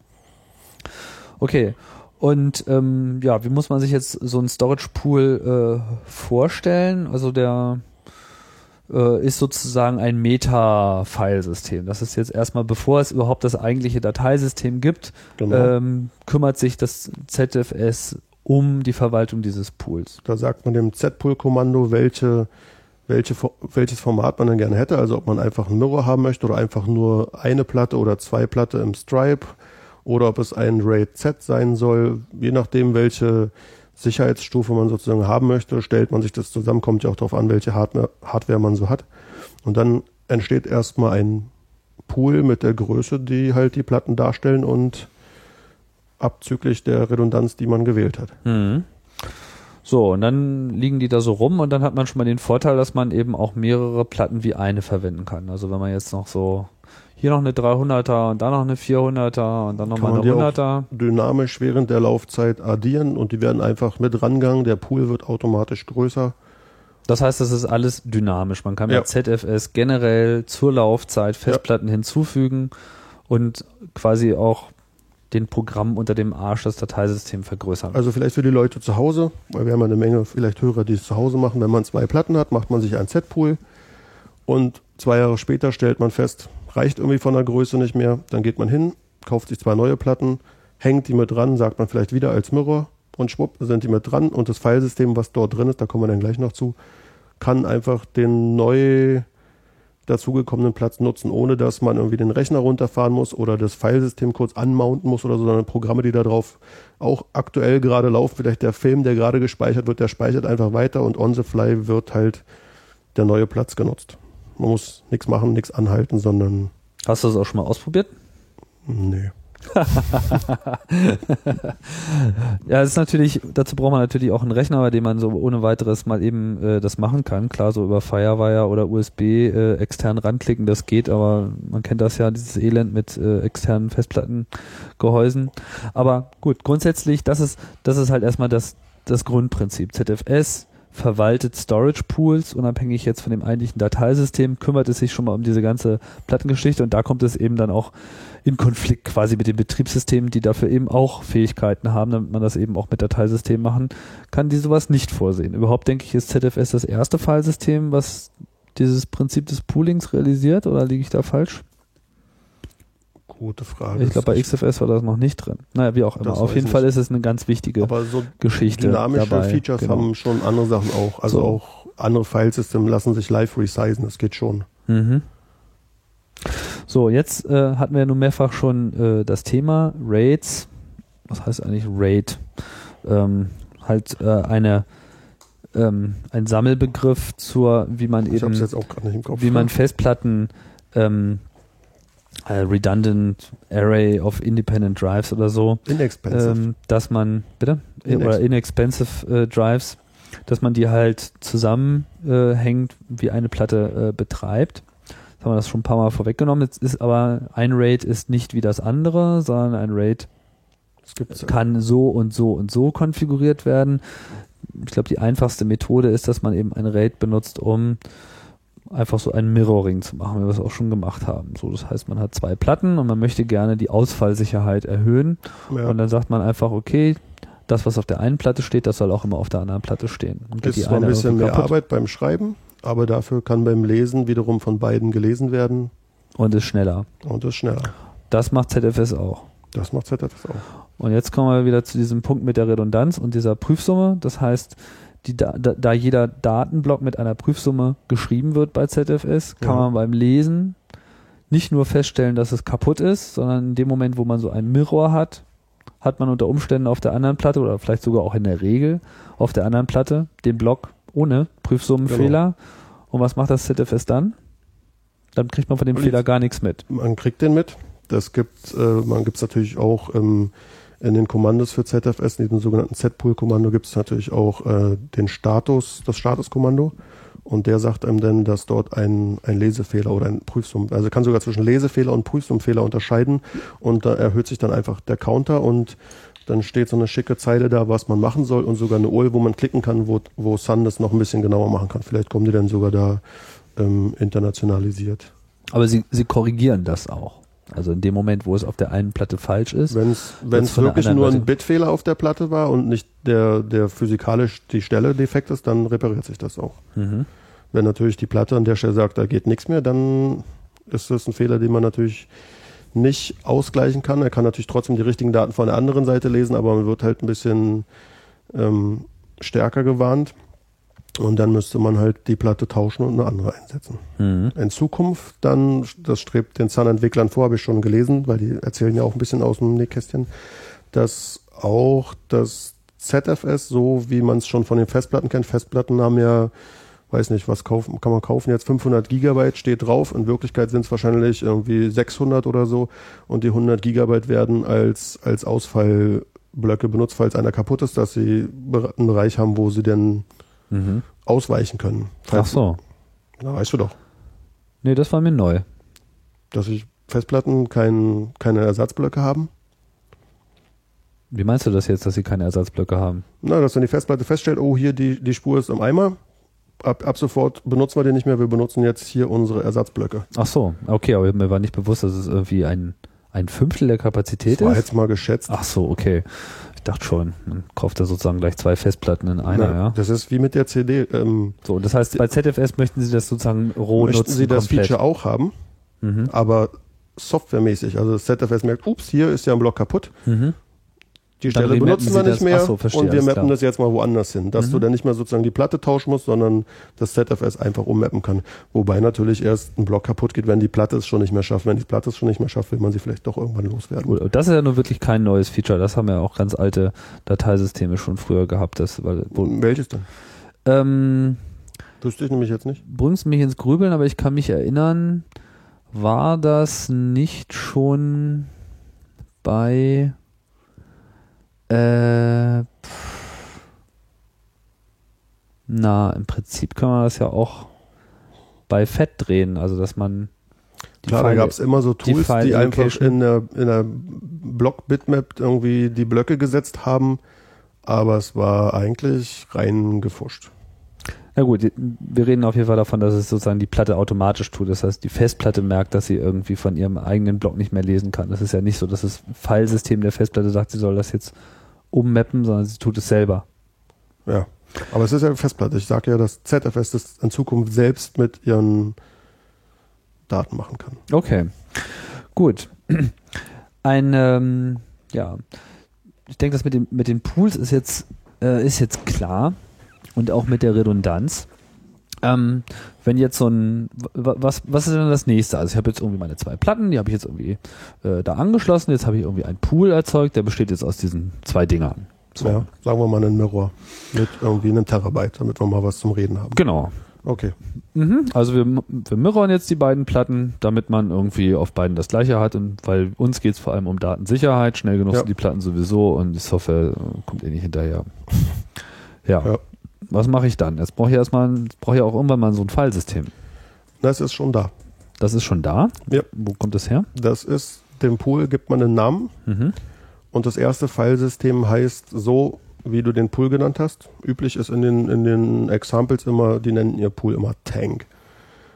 Okay. Und ähm, ja, wie muss man sich jetzt so ein Storage Pool äh, vorstellen? Also der äh, ist sozusagen ein Meta-Filesystem. Das ist jetzt erstmal, bevor es überhaupt das eigentliche Dateisystem gibt, Genau. ähm, kümmert sich das ZFS um die Verwaltung dieses Pools. Da sagt man dem Z-Pool-Kommando, welche, welche, welches Format man denn gerne hätte. Also ob man einfach einen Mirror haben möchte oder einfach nur eine Platte oder zwei Platte im Stripe oder ob es ein RAID Z sein soll. Je nachdem, welche Sicherheitsstufe man sozusagen haben möchte, stellt man sich das zusammen. Kommt ja auch darauf an, welche Hardware, Hardware man so hat. Und dann entsteht erstmal ein Pool mit der Größe, die halt die Platten darstellen und abzüglich der Redundanz, die man gewählt hat. Mhm. So, und dann liegen die da so rum und dann hat man schon mal den Vorteil, dass man eben auch mehrere Platten wie eine verwenden kann. Also wenn man jetzt noch so hier noch eine 300er und dann noch eine 400er und dann noch Kann mal eine die auch 100er. dynamisch während der Laufzeit addieren und die werden einfach mit rangegangen. Der Pool wird automatisch größer. Das heißt, das ist alles dynamisch. Man kann Ja. mit ZFS generell zur Laufzeit Festplatten hinzufügen und quasi auch den Programm unter dem Arsch das Dateisystem vergrößern. Also vielleicht für die Leute zu Hause, weil wir haben ja eine Menge vielleicht Hörer, die es zu Hause machen. Wenn man zwei Platten hat, macht man sich einen Z-Pool und zwei Jahre später stellt man fest, reicht irgendwie von der Größe nicht mehr. Dann geht man hin, kauft sich zwei neue Platten, hängt die mit dran, sagt man vielleicht wieder als Mirror und schwupp sind die mit dran und das Filesystem, was dort drin ist, da kommen wir dann gleich noch zu, kann einfach den neu dazugekommenen Platz nutzen, ohne dass man irgendwie den Rechner runterfahren muss oder das Filesystem kurz anmounten muss oder so, sondern Programme, die da drauf auch aktuell gerade laufen, vielleicht der Film, der gerade gespeichert wird, der speichert einfach weiter und on the fly wird halt der neue Platz genutzt. Man muss nichts machen, nichts anhalten, sondern Hast du das auch schon mal ausprobiert? nee. Ja, das ist natürlich, dazu braucht man natürlich auch einen Rechner, bei dem man so ohne weiteres mal eben äh, das machen kann. Klar, so über Firewire oder USB äh, extern ranklicken, das geht, aber man kennt das ja, dieses Elend mit äh, externen Festplattengehäusen. Aber gut, grundsätzlich, das ist, das ist halt erstmal das, das Grundprinzip. ZFS verwaltet Storage Pools, unabhängig jetzt von dem eigentlichen Dateisystem, kümmert es sich schon mal um diese ganze Plattengeschichte und da kommt es eben dann auch in Konflikt quasi mit den Betriebssystemen, die dafür eben auch Fähigkeiten haben, damit man das eben auch mit Dateisystemen machen kann, die sowas nicht vorsehen. Überhaupt denke ich, ist ZFS das erste Filesystem, was dieses Prinzip des Poolings realisiert oder liege ich da falsch? Gute Frage. Ich glaube, bei XFS war das noch nicht drin. Naja, wie auch immer. Das Auf jeden Fall ist es eine ganz wichtige Aber so Geschichte. dynamische dabei. Features Genau. haben schon andere Sachen auch. Also So. auch andere Filesystem lassen sich live resizen, das geht schon. Mhm. So, jetzt äh, hatten wir nun mehrfach schon äh, das Thema Raids. Was heißt eigentlich Raid? Ähm, halt äh, eine ähm, ein Sammelbegriff zur, wie man Ich eben, wie man Festplatten ähm, äh, redundant Array of Independent Drives oder so, Inexpensive. ähm, dass man, bitte? Inex- Oder inexpensive äh, Drives, dass man die halt zusammenhängt, äh, wie eine Platte äh, betreibt. Jetzt haben wir das schon ein paar Mal vorweggenommen. Jetzt ist aber ein RAID ist nicht wie das andere, sondern ein RAID kann so und so und so konfiguriert werden. Ich glaube, die einfachste Methode ist, dass man eben ein RAID benutzt, um einfach so ein Mirroring zu machen, wie wir es auch schon gemacht haben. So, das heißt, man hat zwei Platten und man möchte gerne die Ausfallsicherheit erhöhen. ja. Und dann sagt man einfach, okay, das, was auf der einen Platte steht, das soll auch immer auf der anderen Platte stehen. Und geht ist zwar ein bisschen mehr Arbeit beim Schreiben, aber dafür kann beim Lesen wiederum von beiden gelesen werden und ist schneller. und ist schneller. Das macht ZFS auch. Das macht ZFS auch. Und jetzt kommen wir wieder zu diesem Punkt mit der Redundanz und dieser Prüfsumme. Das heißt, die, da, da jeder Datenblock mit einer Prüfsumme geschrieben wird bei ZFS, kann Ja. man beim Lesen nicht nur feststellen, dass es kaputt ist, sondern in dem Moment, wo man so einen Mirror hat, hat man unter Umständen auf der anderen Platte oder vielleicht sogar auch in der Regel auf der anderen Platte den Block ohne Prüfsummenfehler. Und was macht das ZFS dann? Dann kriegt man von dem Und Fehler gar nichts mit. Man kriegt den mit. Das gibt, äh, man gibt es natürlich auch ähm, in den Kommandos für ZFS, in diesem sogenannten Z-Pool-Kommando gibt es natürlich auch äh, den Status, das Statuskommando. Und der sagt einem dann, dass dort ein, ein Lesefehler oder ein Prüfsum, also kann sogar zwischen Lesefehler und Prüfsumfehler unterscheiden. Und da erhöht sich dann einfach der Counter und dann steht so eine schicke Zeile da, was man machen soll und sogar eine URL, wo man klicken kann, wo, wo Sun das noch ein bisschen genauer machen kann. Vielleicht kommen die dann sogar da ähm, internationalisiert. Aber sie, sie korrigieren das auch. Also in dem Moment, wo es auf der einen Platte falsch ist. Wenn es wirklich nur ein Bitfehler auf der Platte war und nicht der, der physikalisch die Stelle defekt ist, dann repariert sich das auch. Mhm. Wenn natürlich die Platte an der Stelle sagt, da geht nichts mehr, dann ist das ein Fehler, den man natürlich nicht ausgleichen kann. Er kann natürlich trotzdem die richtigen Daten von der anderen Seite lesen, aber man wird halt ein bisschen ähm, stärker gewarnt. Und dann müsste man halt die Platte tauschen und eine andere einsetzen. Mhm. In Zukunft dann, das strebt den Sun-Entwicklern vor, habe ich schon gelesen, weil die erzählen ja auch ein bisschen aus dem Nähkästchen, dass auch das ZFS, so wie man es schon von den Festplatten kennt, Festplatten haben ja, weiß nicht, was kaufen, kann man kaufen jetzt 500 Gigabyte steht drauf, in Wirklichkeit sind es wahrscheinlich irgendwie 600 oder so und die 100 Gigabyte werden als, als Ausfallblöcke benutzt, falls einer kaputt ist, dass sie einen Bereich haben, wo sie denn Mhm. ausweichen können. Ach so. Na, weißt du doch. Nee, das war mir neu. dass ich Festplatten kein, keine Ersatzblöcke haben. Wie meinst du das jetzt, dass sie keine Ersatzblöcke haben? Na, dass dann die Festplatte feststellt, oh, hier die, die Spur ist im Eimer. Ab, ab sofort benutzen wir den nicht mehr, wir benutzen jetzt hier unsere Ersatzblöcke. Ach so, okay, aber mir war nicht bewusst, dass es irgendwie ein, ein Fünftel der Kapazität Das war ist. jetzt mal geschätzt. Ach so, okay. Ich dachte schon, man kauft da sozusagen gleich zwei Festplatten in einer, Na, ja. Das ist wie mit der CD. Ähm, So, und das heißt, bei ZFS möchten Sie das sozusagen roh möchten nutzen Sie das komplett. Feature auch haben, Mhm. aber softwaremäßig. Also das ZFS merkt, ups, hier ist ja ein Block kaputt. Mhm. Die Stelle benutzen wir das- nicht mehr ach so, verstehe, und wir mappen klar. das jetzt mal woanders hin, dass Mhm. du dann nicht mehr sozusagen die Platte tauschen musst, sondern das ZFS einfach ummappen kann. Wobei natürlich erst ein Block kaputt geht, wenn die Platte es schon nicht mehr schafft. Wenn die Platte es schon nicht mehr schafft, will man sie vielleicht doch irgendwann loswerden. Und das ist ja nur wirklich kein neues Feature. Das haben ja auch ganz alte Dateisysteme schon früher gehabt. Das, weil, Welches denn? ähm, Wüsste ich nämlich jetzt nicht. bringst mich ins Grübeln, aber ich kann mich erinnern, war das nicht schon bei äh, pff, na, im Prinzip kann man das ja auch bei Fett drehen, also dass man die Klar, da Pfeile- gab es immer so die Tools, die, File einfach in der, in der Block-Bitmap irgendwie die Blöcke gesetzt haben, aber es war eigentlich rein gefuscht. Ja gut, wir reden auf jeden Fall davon, dass es sozusagen die Platte automatisch tut. Das heißt, die Festplatte merkt, dass sie irgendwie von ihrem eigenen Block nicht mehr lesen kann. Das ist ja nicht so, dass das Filesystem der Festplatte sagt, sie soll das jetzt ummappen, sondern sie tut es selber. Ja. Aber es ist ja eine Festplatte. Ich sage ja, dass ZFS das in Zukunft selbst mit ihren Daten machen kann. Okay, gut. Ein, ähm, ja, ich denke, das mit, dem, mit den Pools ist jetzt, äh, ist jetzt klar und auch mit der Redundanz. Ähm, wenn jetzt so ein, wa- was, was ist denn das nächste? Also ich habe jetzt irgendwie meine zwei Platten, die habe ich jetzt irgendwie äh, da angeschlossen. Jetzt habe ich irgendwie einen Pool erzeugt, der besteht jetzt aus diesen zwei Dingern. So. Ja, sagen wir mal einen Mirror mit irgendwie einem Terabyte, damit wir mal was zum Reden haben. Genau. Okay. Mhm. Also wir, wir mirrorn jetzt die beiden Platten, damit man irgendwie auf beiden das gleiche hat und weil uns geht es vor allem um Datensicherheit, schnell genug Ja. sind die Platten sowieso und die Software äh, kommt eh nicht hinterher. Ja. Ja. Was mache ich dann? Jetzt brauche ich erstmal, brauche ich auch irgendwann mal so ein Filesystem. Das ist schon da. Das ist schon da. Ja. Wo kommt das her? Das ist, dem Pool gibt man einen Namen Mhm. und das erste Filesystem heißt so, wie du den Pool genannt hast. Üblich ist in den, in den Examples immer, die nennen ihr Pool immer Tank.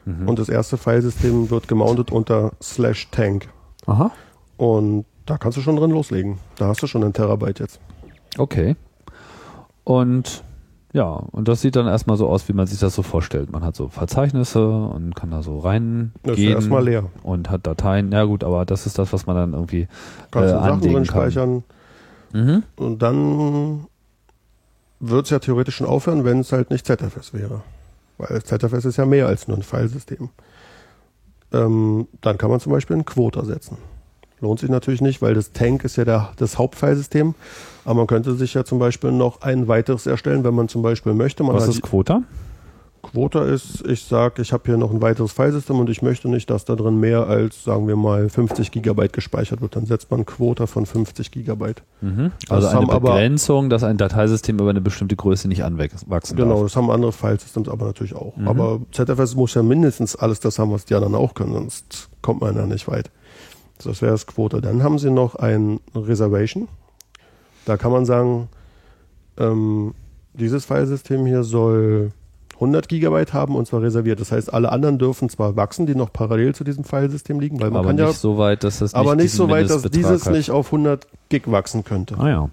Mhm. Und das erste Filesystem wird gemountet unter slash Tank. Aha. Und da kannst du schon drin loslegen. Da hast du schon einen Terabyte jetzt. Okay. Und ja, und das sieht dann erstmal so aus, wie man sich das so vorstellt. Man hat so Verzeichnisse und kann da so reingehen. Das ist erstmal leer. und hat Dateien. Ja gut, aber das ist das, was man dann irgendwie Kannst äh, du Sachen drin kann. speichern. Mhm. Und dann wird es ja theoretisch schon aufhören, wenn es halt nicht ZFS wäre. Weil ZFS ist ja mehr als nur ein Filesystem. Ähm, dann kann man zum Beispiel einen Quota setzen. Lohnt sich natürlich nicht, weil das Tank ist ja der, das Hauptfilesystem. Aber man könnte sich ja zum Beispiel noch ein weiteres erstellen, wenn man zum Beispiel möchte. Man Was ist Quota? Quota ist, ich sage, ich habe hier noch ein weiteres Filesystem und ich möchte nicht, dass da drin mehr als, sagen wir mal, 50 Gigabyte gespeichert wird. Dann setzt man Quota von 50 Gigabyte. Mhm. Also Das eine haben aber- Begrenzung, dass ein Dateisystem über eine bestimmte Größe nicht anwachsen Genau, darf. das haben andere Filesystems aber natürlich auch. Mhm. Aber ZFS muss ja mindestens alles das haben, was die anderen auch können, sonst kommt man ja nicht weit. Das wäre das Quota. Dann haben sie noch ein Reservation. Da kann man sagen, ähm, dieses Filesystem hier soll 100 Gigabyte haben und zwar reserviert. Das heißt, alle anderen dürfen zwar wachsen, die noch parallel zu diesem Filesystem liegen, weil man aber kann nicht ja, so weit, dass das aber nicht so weit, dass dieses hat. nicht auf 100 Gig wachsen könnte. Ah ja.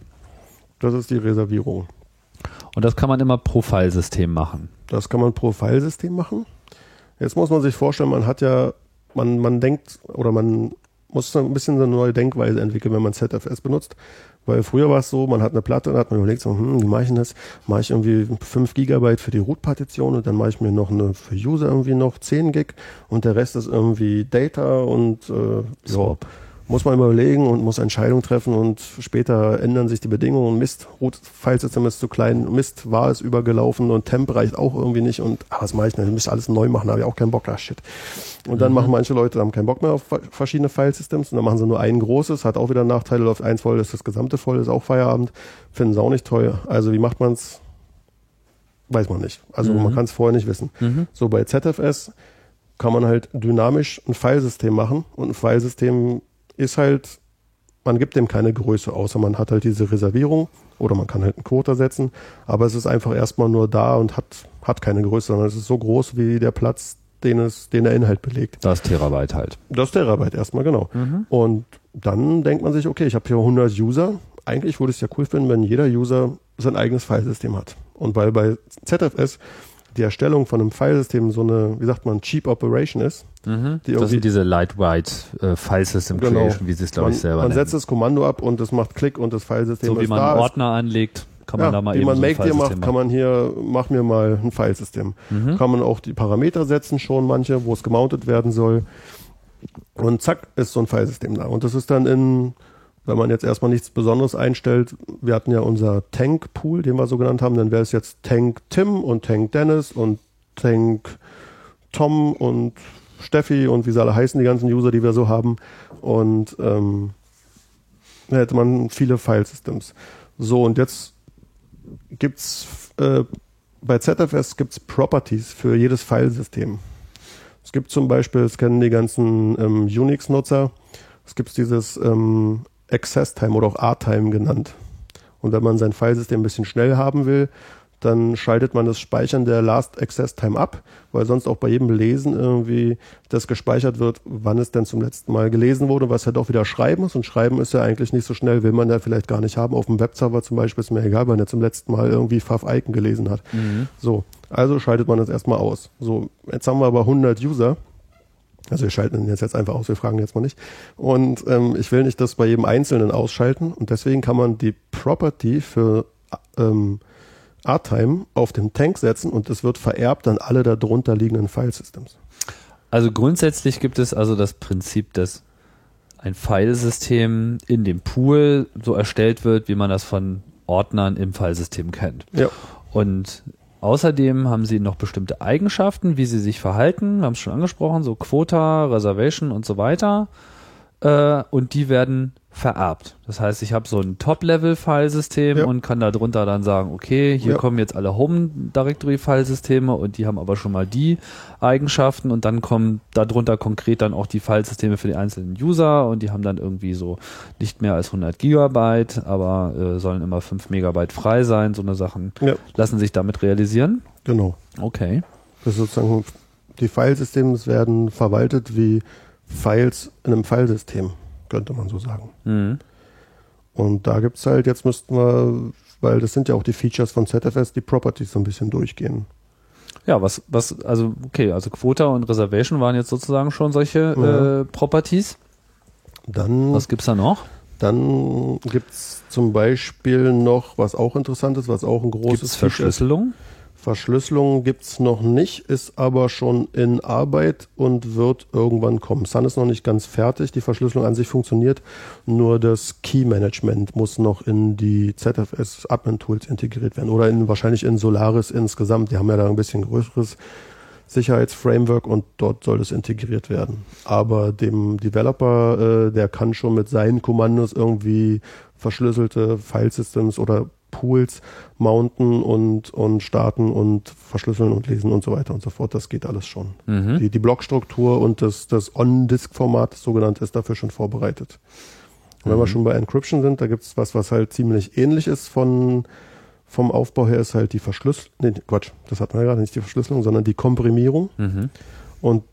Das ist die Reservierung. Und das kann man immer pro Filesystem machen. Das kann man pro Filesystem machen. Jetzt muss man sich vorstellen, man hat ja, man, man denkt oder man muss ein bisschen so eine neue Denkweise entwickeln, wenn man ZFS benutzt. Weil früher war es so, man hat eine Platte und hat man überlegt, so, hm, wie mache ich denn das? Mache ich irgendwie 5 Gigabyte für die Root-Partition und dann mache ich mir noch eine für User irgendwie noch 10 Gig und der Rest ist irgendwie Data und äh, ja, Swap. Muss man immer überlegen und muss Entscheidungen treffen und später ändern sich die Bedingungen. Mist, Root-Filesystem ist zu klein, Mist, war es übergelaufen und Temp reicht auch irgendwie nicht und ah, was mache ich denn? Ich müsste alles neu machen, habe ich auch keinen Bock, ah shit. Und dann machen manche Leute haben keinen Bock mehr auf verschiedene Filesystems und dann machen sie nur ein großes, hat auch wieder Nachteile, läuft eins voll, ist das gesamte voll, ist auch Feierabend, finden sie auch nicht teuer. Also wie macht man's? Weiß man nicht. Also man kann es vorher nicht wissen. So bei ZFS kann man halt dynamisch ein Filesystem machen und ein Filesystem ist halt, man gibt dem keine Größe, außer man hat halt diese Reservierung oder man kann halt einen Quota setzen, aber es ist einfach erstmal nur da und hat, hat keine Größe, sondern es ist so groß wie der Platz, den, es, den der Inhalt belegt. Das Terabyte halt. Das Terabyte erstmal, genau. Und dann denkt man sich, okay, ich habe hier 100 User. Eigentlich würde ich es ja cool finden, wenn jeder User sein eigenes Filesystem hat. Und weil bei ZFS die Erstellung von einem Filesystem so eine, wie sagt man, cheap Operation ist, die Das sind diese Lightweight äh, File System Genau. Creation, wie sie es glaube man, ich selber man nennen. setzt das Kommando ab und es macht Klick und das Filesystem so wie ist man da. einen Es- Ordner anlegt, kann man ja, da mal wie eben man so ein Make dir Filesystem macht, kann man hier, mach mir mal ein Filesystem. Mhm. Kann man auch die Parameter setzen, schon manche, wo es gemountet werden soll. Und zack, ist so ein Filesystem da. Und das ist dann in, wenn man jetzt erstmal nichts Besonderes einstellt, wir hatten ja unser Tank-Pool, den wir so genannt haben, dann wäre es jetzt Tank Tim und Tank Dennis und Tank Tom und Steffi und wie sie alle heißen, die ganzen User, die wir so haben. Und ähm, da hätte man viele Filesystems. So, und jetzt gibt's äh, bei ZFS gibt's Properties für jedes Filesystem. Es gibt zum Beispiel, das kennen die ganzen ähm, Unix-Nutzer, es gibt dieses ähm, Access Time oder auch R-Time genannt. Und wenn man sein Filesystem ein bisschen schnell haben will, dann schaltet man das Speichern der Last Access Time ab, weil sonst auch bei jedem Lesen irgendwie das gespeichert wird, wann es denn zum letzten Mal gelesen wurde, was halt auch wieder Schreiben ist. Und Schreiben ist ja eigentlich nicht so schnell, will man ja vielleicht gar nicht haben. Auf dem Webserver zum Beispiel ist mir egal, wenn er zum letzten Mal irgendwie Fav Icon gelesen hat. So, also schaltet man das erstmal aus. So, jetzt haben wir aber 100 User. Also wir schalten ihn jetzt, jetzt einfach aus, wir fragen jetzt mal nicht. Und ähm, ich will nicht das bei jedem Einzelnen ausschalten und deswegen kann man die Property für ähm, R-Time auf den Tank setzen und es wird vererbt an alle darunter liegenden Filesystems. Also grundsätzlich gibt es also das Prinzip, dass ein Filesystem in dem Pool so erstellt wird, wie man das von Ordnern im Filesystem kennt. Ja. Und außerdem haben sie noch bestimmte Eigenschaften, wie sie sich verhalten. Wir haben es schon angesprochen, so Quota, Reservation und so weiter. Äh, und die werden vererbt. Das heißt, ich habe so ein Top-Level-Filesystem Ja. und kann darunter dann sagen, okay, hier Ja. kommen jetzt alle Home-Directory-Filesysteme und die haben aber schon mal die Eigenschaften und dann kommen darunter konkret dann auch die Filesysteme für die einzelnen User und die haben dann irgendwie so nicht mehr als 100 Gigabyte, aber äh, sollen immer 5 Megabyte frei sein, so eine Sachen Ja, lassen sich damit realisieren. genau. Okay. Das ist sozusagen, die Filesysteme werden verwaltet wie Files in einem Filesystem, könnte man so sagen. Mhm. Und da gibt's halt, jetzt müssten wir, weil das sind ja auch die Features von ZFS, die Properties so ein bisschen durchgehen. Ja, was, was, also, okay, also Quota und Reservation waren jetzt sozusagen schon solche Ja. äh, Properties. Dann Was gibt's da noch? Dann gibt's zum Beispiel noch, was auch interessant ist, was auch ein großes Gibt's Feature ist. Verschlüsselung? Verschlüsselung gibt's noch nicht, ist aber schon in Arbeit und wird irgendwann kommen. Sun ist noch nicht ganz fertig, die Verschlüsselung an sich funktioniert, nur das Key Management muss noch in die ZFS Admin Tools integriert werden oder in, wahrscheinlich in Solaris insgesamt. Die haben ja da ein bisschen größeres Sicherheitsframework und dort soll es integriert werden. Aber dem Developer, äh, der kann schon mit seinen Kommandos irgendwie verschlüsselte Filesystems oder Pools mounten und, und starten und verschlüsseln und lesen und so weiter und so fort. Das geht alles schon. Mhm. Die, die Blockstruktur und das, das On-Disk-Format, das sogenannte, ist dafür schon vorbereitet. Und wenn wir schon bei Encryption sind, da gibt es was, was halt ziemlich ähnlich ist von, vom Aufbau her ist halt die Verschlüsselung, nee, Quatsch, das hatten wir gerade nicht die Verschlüsselung, sondern die Komprimierung. Mhm. Und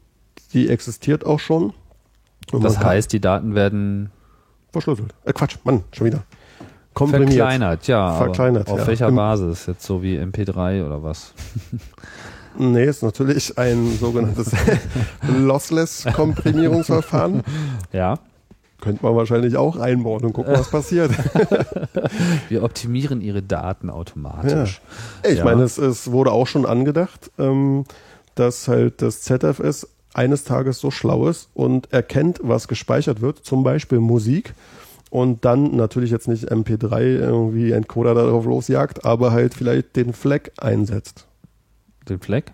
die existiert auch schon. Und Das heißt, die Daten werden verschlüsselt. Äh, Quatsch, Mann, schon wieder. Komprimiert. verkleinert, ja. Verkleinert, auf ja. welcher Im- Basis? Jetzt so wie MP3 oder was? Nee, ist natürlich ein sogenanntes Lossless-Komprimierungsverfahren. Ja. Könnte man wahrscheinlich auch einbauen und gucken, was passiert. Wir optimieren ihre Daten automatisch. Ich Ja. meine, es, es wurde auch schon angedacht, ähm, dass halt das ZFS eines Tages so schlau ist und erkennt, was gespeichert wird, zum Beispiel Musik, und dann natürlich jetzt nicht MP3 irgendwie Encoder darauf losjagt, aber halt vielleicht den FLAC einsetzt. Den Fleck?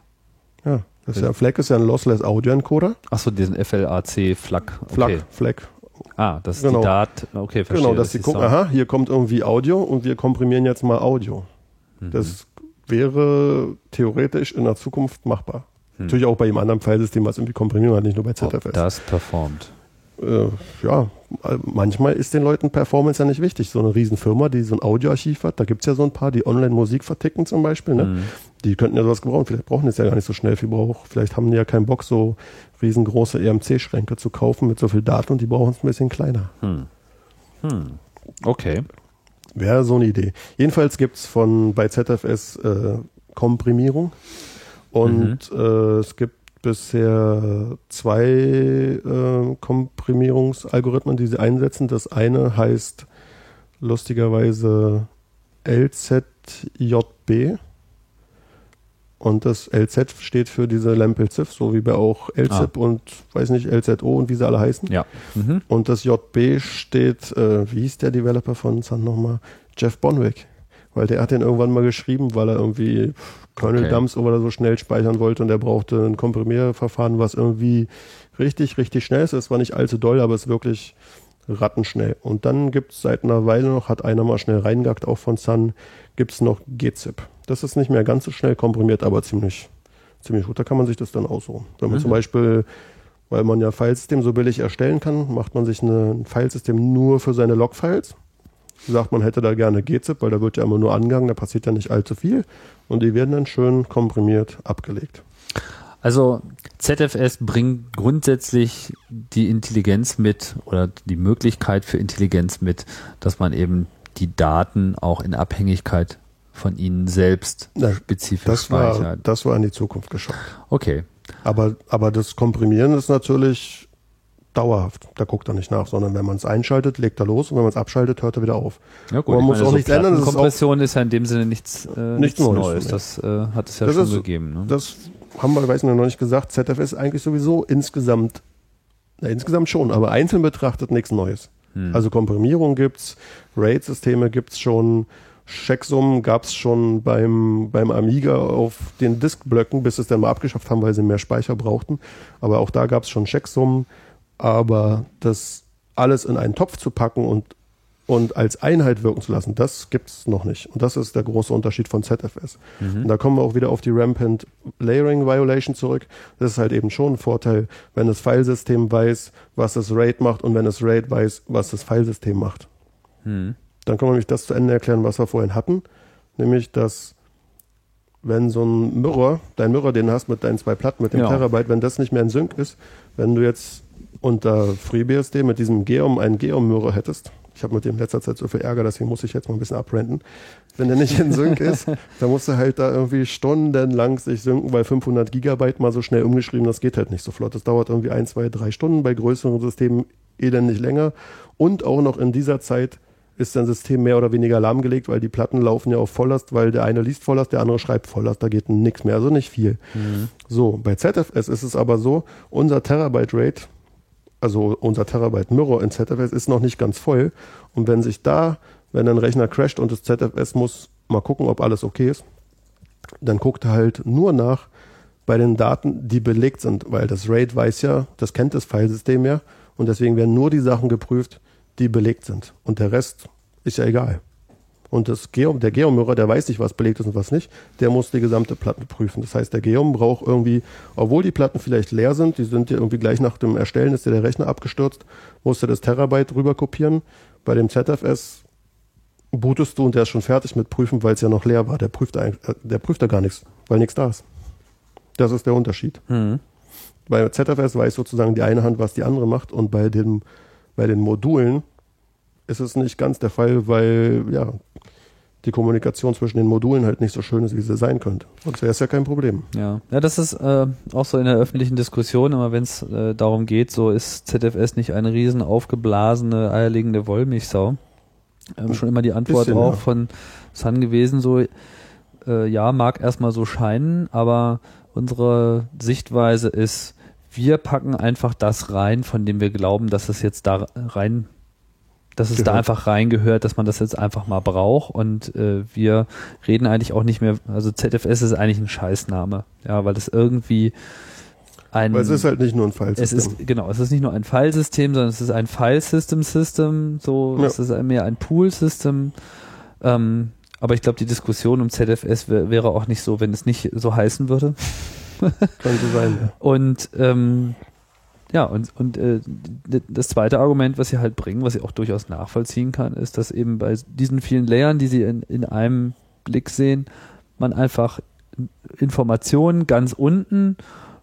Ja, das ist ja, FLAC ist ja ein Lossless Audio Encoder. Achso, diesen FLAC-FLAC. FLAC, Okay. FLAC. Ah, das ist Genau. die Dat. Okay, verstehe. Genau, dass das sie gucken, aha, hier kommt irgendwie Audio und wir komprimieren jetzt mal Audio. Mhm. Das wäre theoretisch in der Zukunft machbar. Natürlich auch bei jedem anderen Filesystem, was irgendwie Komprimierung hat, nicht nur bei ZFS. das performt. Äh, ja, manchmal ist den Leuten Performance ja nicht wichtig. So eine Riesenfirma, die so ein Audioarchiv hat, da gibt es ja so ein paar, die Online-Musik verticken zum Beispiel. Ne? Mhm. Die könnten ja sowas gebrauchen. Vielleicht brauchen die es ja gar nicht so schnell viel Brauch. Vielleicht haben die ja keinen Bock, so riesengroße EMC-Schränke zu kaufen mit so viel Daten und die brauchen es ein bisschen kleiner. Hm. Hm. Okay. Wäre so eine Idee. Jedenfalls gibt es von bei ZFS äh, Komprimierung und äh, es gibt bisher zwei äh, Komprimierungsalgorithmen, die sie einsetzen. Das eine heißt lustigerweise LZJB und das LZ steht für diese Lampel-Ziff, so wie bei auch LZIP und weiß nicht, LZO und wie sie alle heißen. Ja. Mhm. Und das JB steht, äh, wie hieß der Developer von Sun nochmal? Jeff Bonwick. Weil der hat den irgendwann mal geschrieben, weil er irgendwie Kernel Okay. Dumps oder so schnell speichern wollte und er brauchte ein Komprimierverfahren, was irgendwie richtig, richtig schnell ist. Es war nicht allzu doll, aber es ist wirklich rattenschnell. Und dann gibt es seit einer Weile noch, hat einer mal schnell reingehackt, auch von Sun, gibt es noch GZIP. Das ist nicht mehr ganz so schnell komprimiert, aber ziemlich, ziemlich gut. Da kann man sich das dann aussuchen. Wenn man Mhm. zum Beispiel weil man ja Filesystem so billig erstellen kann, macht man sich eine, ein Filesystem nur für seine Logfiles. Sagt man hätte da gerne gzip, weil da wird ja immer nur angegangen, da passiert ja nicht allzu viel. Und die werden dann schön komprimiert abgelegt. Also ZFS bringt grundsätzlich die Intelligenz mit oder die Möglichkeit für Intelligenz mit, dass man eben die Daten auch in Abhängigkeit von ihnen selbst spezifisch Das war, speichert. das war in die Zukunft geschaut. Okay. Aber, aber das Komprimieren ist natürlich dauerhaft. Da guckt er nicht nach, sondern wenn man es einschaltet, legt er los und wenn man es abschaltet, hört er wieder auf. Ja, Man muss auch nichts ändern, das ist Kompression ist ja in dem Sinne nichts, äh, Nichts nichts Neues. Das äh, hat es ja Das schon ist- gegeben. Ne? Das haben wir, weiß ich noch nicht gesagt. ZFS ist eigentlich sowieso insgesamt, na, insgesamt schon, aber einzeln betrachtet nichts Neues. Hm. Also Komprimierung gibt's, RAID-Systeme gibt's schon, Checksummen gab's schon beim, beim Amiga auf den Diskblöcken, bis sie es dann mal abgeschafft haben, weil sie mehr Speicher brauchten. Aber auch da gab's schon Checksummen. Aber das alles in einen Topf zu packen und, und als Einheit wirken zu lassen, das gibt's noch nicht. Und das ist der große Unterschied von ZFS. Und da kommen wir auch wieder auf die Rampant Layering Violation zurück. Das ist halt eben schon ein Vorteil, wenn das Filesystem weiß, was das RAID macht und wenn das RAID weiß, was das Filesystem macht. Hm. Dann können wir nämlich das zu Ende erklären, was wir vorhin hatten. Nämlich, dass wenn so ein Mirror, dein Mirror, den du hast mit deinen zwei Platten, mit dem Ja. Terabyte, wenn das nicht mehr in Sync ist, wenn du jetzt unter FreeBSD mit diesem Geom einen Geom-Mirror hättest, ich habe mit dem in letzter Zeit so viel Ärger, deswegen muss ich jetzt mal ein bisschen abrenten. Wenn der nicht in Sync ist, dann musst du halt da irgendwie stundenlang sich synken, weil 500 Gigabyte mal so schnell umgeschrieben, das geht halt nicht so flott. Das dauert irgendwie ein, zwei, drei Stunden, bei größeren Systemen elendig länger. Und auch noch in dieser Zeit ist dein System mehr oder weniger lahmgelegt, weil die Platten laufen ja auf Volllast, weil der eine liest Volllast, der andere schreibt Volllast, da geht nichts mehr, also nicht viel. So, bei ZFS ist es aber so, unser Terabyte Rate, also unser Terabyte Mirror in ZFS ist noch nicht ganz voll. Und wenn sich da, wenn ein Rechner crasht und das ZFS muss mal gucken, ob alles okay ist, dann guckt er halt nur nach bei den Daten, die belegt sind, weil das RAID weiß ja, das kennt das Filesystem ja und deswegen werden nur die Sachen geprüft, die belegt sind. Und der Rest ist ja egal. Und das Geom, der Geom-Mirror, der weiß nicht, was belegt ist und was nicht, der muss die gesamte Platte prüfen. Das heißt, der Geom braucht irgendwie, obwohl die Platten vielleicht leer sind, die sind ja irgendwie gleich nach dem Erstellen, ist ja der Rechner abgestürzt, musste das Terabyte rüber kopieren. Bei dem ZFS bootest du und der ist schon fertig mit Prüfen, weil es ja noch leer war. Der prüft, äh, der prüft da gar nichts, weil nichts da ist. Das ist der Unterschied. Mhm. Bei ZFS weiß sozusagen die eine Hand, was die andere macht und bei, dem, bei den Modulen ist es nicht ganz der Fall, weil ja die Kommunikation zwischen den Modulen halt nicht so schön ist, wie sie sein könnte. Sonst wäre es ja kein Problem. Ja, ja, das ist äh, auch so in der öffentlichen Diskussion, immer wenn es äh, darum geht, so ist ZFS nicht eine riesen aufgeblasene, eierlegende Wollmilchsau. Ähm, schon immer die Antwort Bisschen, auch ja. von Sun gewesen, so äh, ja, mag erstmal so scheinen, aber unsere Sichtweise ist, wir packen einfach das rein, von dem wir glauben, dass es jetzt da rein, dass es da Gehört. einfach reingehört, dass man das jetzt einfach mal braucht und äh, wir reden eigentlich auch nicht mehr, also ZFS ist eigentlich ein Scheißname, ja, weil es irgendwie ein Weil es ist halt nicht nur ein Fallsystem. es ist genau, es ist nicht nur ein Filesystem, sondern es ist ein File System System, so Ja. es ist mehr ein Pool System. Ähm, aber ich glaube, die Diskussion um ZFS wär, wäre auch nicht so, wenn es nicht so heißen würde. Könnte sein, ja. Und ähm, ja, und, und äh, das zweite Argument, was sie halt bringen, was ich auch durchaus nachvollziehen kann, ist, dass eben bei diesen vielen Layern, die sie in, in einem Blick sehen, man einfach Informationen ganz unten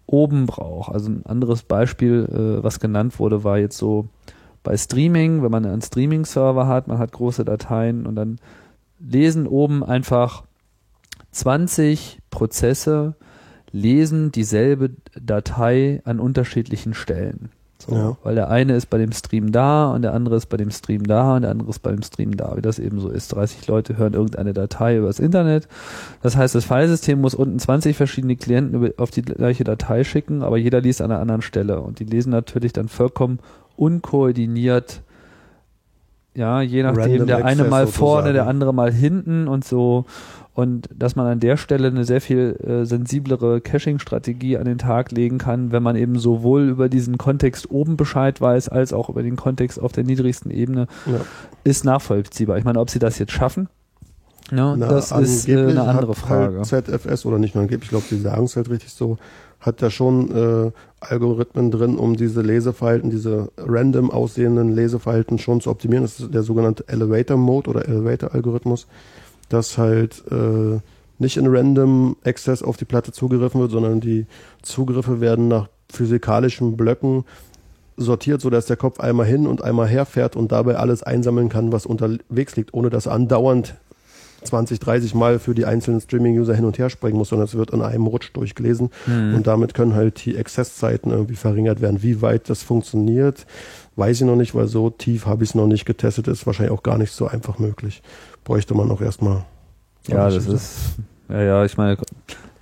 oben braucht. Also ein anderes Beispiel, äh, was genannt wurde, war jetzt so bei Streaming, wenn man einen Streaming-Server hat, man hat große Dateien und dann lesen oben einfach 20 Prozesse lesen dieselbe Datei an unterschiedlichen Stellen. So, Ja. Weil der eine ist bei dem Stream da und der andere ist bei dem Stream da und der andere ist bei dem Stream da, wie das eben so ist. 30 Leute hören irgendeine Datei übers Internet. Das heißt, das Filesystem muss unten 20 verschiedene Klienten auf die gleiche Datei schicken, aber jeder liest an einer anderen Stelle. Und die lesen natürlich dann vollkommen unkoordiniert, ja, je nachdem, Random der eine mal vorne, sozusagen. der andere mal hinten und so. Und dass man an der Stelle eine sehr viel äh, sensiblere Caching-Strategie an den Tag legen kann, wenn man eben sowohl über diesen Kontext oben Bescheid weiß, als auch über den Kontext auf der niedrigsten Ebene, Ja. ist nachvollziehbar. Ich meine, ob sie das jetzt schaffen, ja, Na, das ist äh, eine andere hat Frage. Halt ZFS oder nicht nur angeblich, ich glaube, sie sagen es halt richtig so, hat da schon äh, Algorithmen drin, um diese Leseverhalten, diese random aussehenden Leseverhalten schon zu optimieren. Das ist der sogenannte Elevator Mode oder Elevator Algorithmus, dass halt äh, nicht in random Access auf die Platte zugegriffen wird, sondern die Zugriffe werden nach physikalischen Blöcken sortiert, sodass der Kopf einmal hin und einmal herfährt und dabei alles einsammeln kann, was unterwegs liegt, ohne dass er andauernd 20, 30 Mal für die einzelnen Streaming-User hin und her springen muss, sondern es wird in einem Rutsch durchgelesen Mhm. und damit können halt die Accesszeiten irgendwie verringert werden. Wie weit das funktioniert, weiß ich noch nicht, weil so tief habe ich es noch nicht getestet, ist wahrscheinlich auch gar nicht so einfach möglich. Bräuchte man auch erstmal. Ja, das ist, ja, ja, ich meine,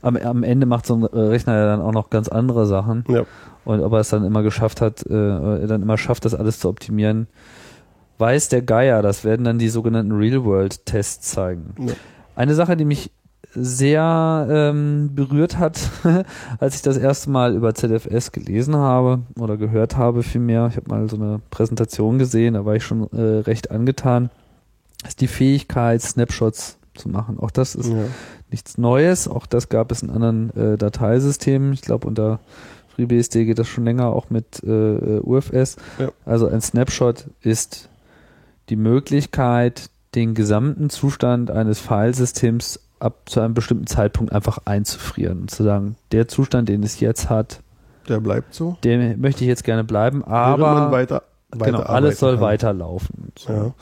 am, am Ende macht so ein Rechner ja dann auch noch ganz andere Sachen. Ja. Und ob er es dann immer geschafft hat, äh, er dann immer schafft, das alles zu optimieren, weiß der Geier. Das werden dann die sogenannten Real-World-Tests zeigen. Ja. Eine Sache, die mich sehr ähm, berührt hat, als ich das erste Mal über ZFS gelesen habe oder gehört habe vielmehr. Ich habe mal so eine Präsentation gesehen, da war ich schon äh, recht angetan, ist die Fähigkeit, Snapshots zu machen. Auch das ist Ja. nichts Neues. Auch das gab es in anderen äh, Dateisystemen. Ich glaube, unter FreeBSD geht das schon länger auch mit äh, UFS. Ja. Also ein Snapshot ist die Möglichkeit, den gesamten Zustand eines Filesystems ab zu einem bestimmten Zeitpunkt einfach einzufrieren und zu sagen, der Zustand, den es jetzt hat, Der bleibt so. den möchte ich jetzt gerne bleiben, aber weiter, weiter genau, alles soll kann. weiterlaufen. So. Ja.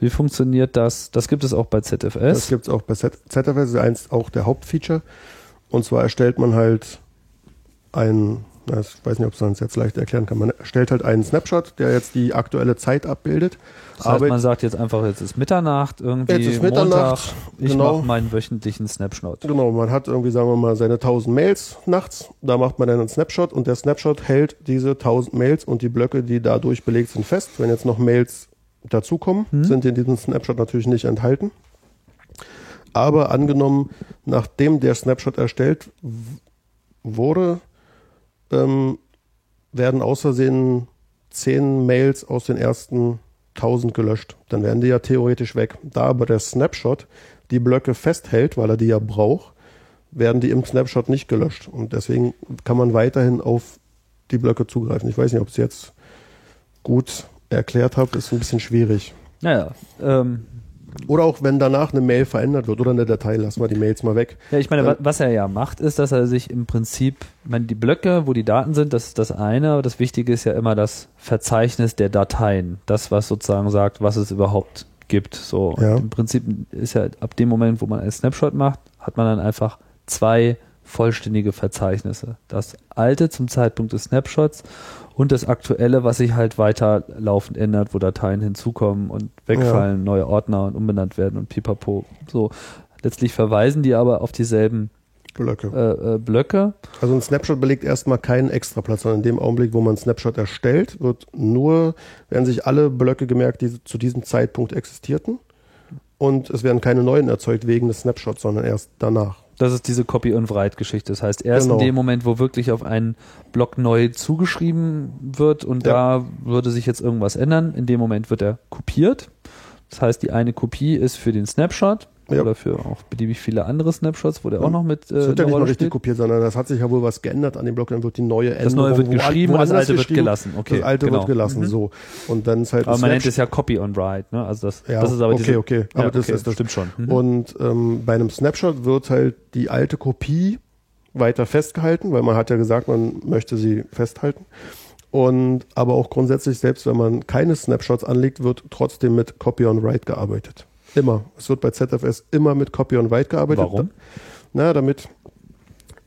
Wie funktioniert das? Das gibt es auch bei Das ZFS. gibt es auch bei Z ZFS, das ist eins auch der Hauptfeature. Und zwar erstellt man halt ein, na, ich weiß nicht, ob man es jetzt leicht erklären kann, man erstellt halt einen Snapshot, der jetzt die aktuelle Zeit abbildet. Das heißt, Arbeit- man sagt jetzt einfach, jetzt ist Mitternacht, irgendwie Jetzt ist Mitternacht, Montag, ich genau. mache meinen wöchentlichen Snapshot. Genau, man hat irgendwie, sagen wir mal, seine 1000 Mails nachts. Da macht man dann einen Snapshot und der Snapshot hält diese 1000 Mails und die Blöcke, die dadurch belegt sind, fest. Wenn jetzt noch Mails dazukommen, sind in diesem Snapshot natürlich nicht enthalten. Aber angenommen, nachdem der Snapshot erstellt wurde, ähm, werden aus Versehen 10 Mails aus den ersten 1000 gelöscht. Dann wären die ja theoretisch weg. Da aber der Snapshot die Blöcke festhält, weil er die ja braucht, werden die im Snapshot nicht gelöscht. Und deswegen kann man weiterhin auf die Blöcke zugreifen. Ich weiß nicht, ob es jetzt gut erklärt habe, ist ein bisschen schwierig. Naja, ähm, Oder auch wenn danach eine Mail verändert wird oder eine Datei, lassen wir die Mails mal weg. Ja, ich meine, Ähm, wa- was er ja macht, ist, dass er sich im Prinzip, ich meine, die Blöcke, wo die Daten sind, das ist das eine, aber das Wichtige ist ja immer das Verzeichnis der Dateien. Das, was sozusagen sagt, was es überhaupt gibt. So. Ja. Im Prinzip ist ja ab dem Moment, wo man einen Snapshot macht, hat man dann einfach zwei vollständige Verzeichnisse. Das alte zum Zeitpunkt des Snapshots und das aktuelle, was sich halt weiter laufend ändert, wo Dateien hinzukommen und wegfallen, neue Ordner und umbenannt werden und pipapo. So. Letztlich verweisen die aber auf dieselben Blöcke. äh, äh, Blöcke. Also ein Snapshot belegt erstmal keinen Extraplatz, sondern in dem Augenblick, wo man einen Snapshot erstellt, wird nur, werden sich alle Blöcke gemerkt, die zu diesem Zeitpunkt existierten. Und es werden keine neuen erzeugt wegen des Snapshots, sondern erst danach. Das ist diese Copy- und Write-Geschichte. Das heißt, erst Genau. in dem Moment, wo wirklich auf einen Block neu zugeschrieben wird und Ja. da würde sich jetzt irgendwas ändern, in dem Moment wird er kopiert. Das heißt, die eine Kopie ist für den Snapshot Ja. oder für auch beliebig viele andere Snapshots, wo der auch Ja. noch mit äh, Es wird ja nicht noch richtig spielt. kopiert, sondern das hat sich ja wohl was geändert an dem Block, dann wird die neue Änderung. Das neue wird wo- geschrieben und das alte wird gelassen. Okay, das alte genau. wird gelassen, Mhm. so. Und dann ist halt Aber man nennt es ja Copy on Write, ne? Also das, Ja, das ist aber okay, diese, okay. Aber ja, das okay, ist das- stimmt schon. Mhm. Und ähm, bei einem Snapshot wird halt die alte Kopie weiter festgehalten, weil man hat ja gesagt, man möchte sie festhalten. Und aber auch grundsätzlich, selbst wenn man keine Snapshots anlegt, wird trotzdem mit Copy on Write gearbeitet. Immer. Es wird bei ZFS immer mit Copy on Write gearbeitet. Warum? Na, damit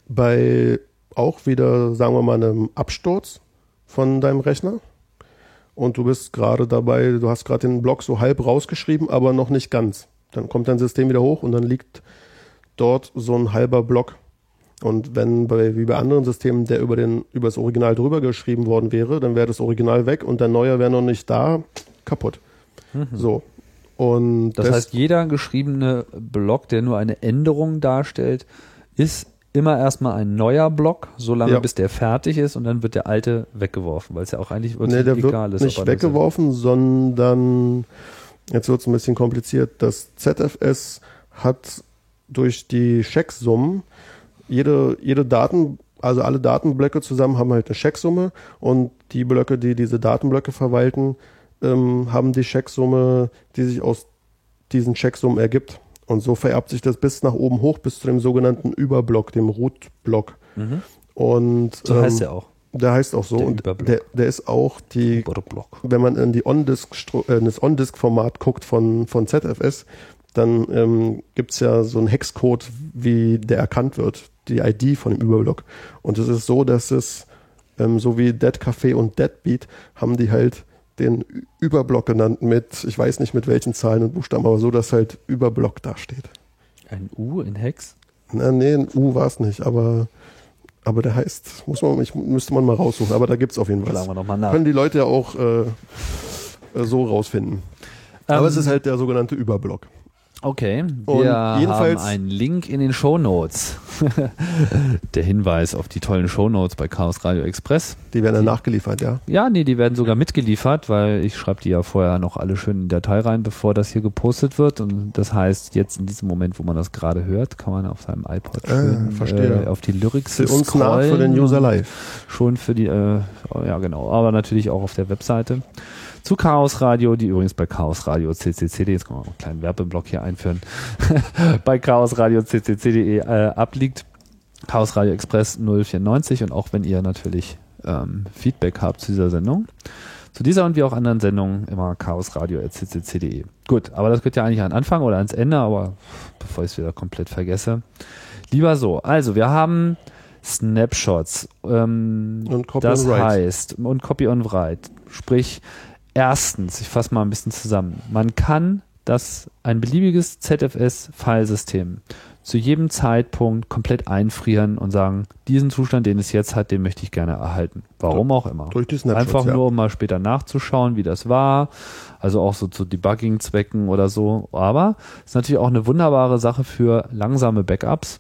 bei auch wieder, sagen wir mal, einem Absturz von deinem Rechner und du bist gerade dabei, du hast gerade den Block so halb rausgeschrieben, aber noch nicht ganz. Dann kommt dein System wieder hoch und dann liegt dort so ein halber Block. Und wenn bei, wie bei anderen Systemen der über, den, über das Original drüber geschrieben worden wäre, dann wäre das Original weg und der neue wäre noch nicht da, kaputt. So. Und Das heißt, jeder geschriebene Block, der nur eine Änderung darstellt, ist immer erstmal ein neuer Block, solange Ja. bis der fertig ist und dann wird der alte weggeworfen, weil es ja auch eigentlich wirklich nee, der egal wird ist. nicht das- weggeworfen, sondern jetzt wird es ein bisschen kompliziert. Das ZFS hat durch die Checksummen jede, jede Daten, also alle Datenblöcke zusammen haben halt eine Checksumme und die Blöcke, die diese Datenblöcke verwalten, ähm, haben die Checksumme, die sich aus diesen Checksummen ergibt. Und so vererbt sich das bis nach oben hoch, bis zu dem sogenannten Überblock, dem Root-Block. Mhm. Und So ähm, heißt er auch. der heißt auch so. Der und Überblock. der, der ist auch die Block. wenn man in die On-Disk, äh, das On-Disk-Format guckt von, von ZFS, dann ähm, gibt's ja so einen Hexcode, wie der erkannt wird, die ID von dem Überblock. Und es ist so, dass es, ähm, so wie Dead Café und Deadbeat, haben die halt den Überblock genannt mit, ich weiß nicht mit welchen Zahlen und Buchstaben, aber so, dass halt Überblock dasteht. Ein U in Hex? Na, nee, ein U war es nicht, aber, aber der heißt, muss man, ich, müsste man mal raussuchen, aber da gibt's auf jeden Fall. Schlagen wir nochmal nach. Können die Leute ja auch äh, äh, so rausfinden. Aber Ähm, es ist halt der sogenannte Überblock. Okay, wir jedenfalls- haben einen Link in den Shownotes. Der Hinweis auf die tollen Shownotes bei Chaos Radio Express. Die werden dann nachgeliefert, ja. Ja, nee, die werden sogar mitgeliefert, weil ich schreibe die ja vorher noch alle schön in die Datei rein, bevor das hier gepostet wird. Und das heißt, jetzt in diesem Moment, wo man das gerade hört, kann man auf seinem iPod Ah, schön verstehe. äh, auf die Lyrics Für uns nach, für den scrollen. User live. Schon für die, äh, ja genau, aber natürlich auch auf der Webseite. Zu Chaos Radio, die übrigens bei Chaos Radio CCCD, jetzt können wir einen kleinen Werbeblock hier einführen, bei Chaos Radio CCCD äh, abliegt. Chaos Radio Express 094 und auch wenn ihr natürlich ähm, Feedback habt zu dieser Sendung, zu dieser und wie auch anderen Sendungen immer chaosradio.ccc.de. Gut, aber das geht ja eigentlich an Anfang oder ans Ende, aber bevor ich es wieder komplett vergesse. Lieber so, also wir haben Snapshots ähm, Und Copy das heißt und Copy on Write. Sprich, erstens, ich fasse mal ein bisschen zusammen. Man kann das ein beliebiges ZFS-Filesystem zu jedem Zeitpunkt komplett einfrieren und sagen, diesen Zustand, den es jetzt hat, den möchte ich gerne erhalten. Warum auch immer. Durch die Snapshots, Einfach nur, um mal später nachzuschauen, wie das war. Also auch so zu Debugging-Zwecken oder so. Aber es ist natürlich auch eine wunderbare Sache für langsame Backups.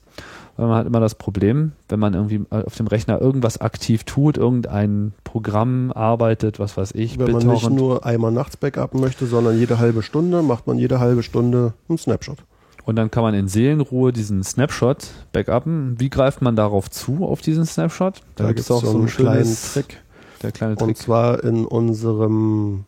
Weil man hat immer das Problem, wenn man irgendwie auf dem Rechner irgendwas aktiv tut, irgendein Programm arbeitet, was weiß ich, Wenn man nicht nur einmal nachts backuppen möchte, sondern jede halbe Stunde, macht man jede halbe Stunde einen Snapshot. Und dann kann man in Seelenruhe diesen Snapshot backuppen. Wie greift man darauf zu, auf diesen Snapshot? Da, gibt's gibt es so einen kleinen Trick. Der kleine Und Trick. zwar in unserem,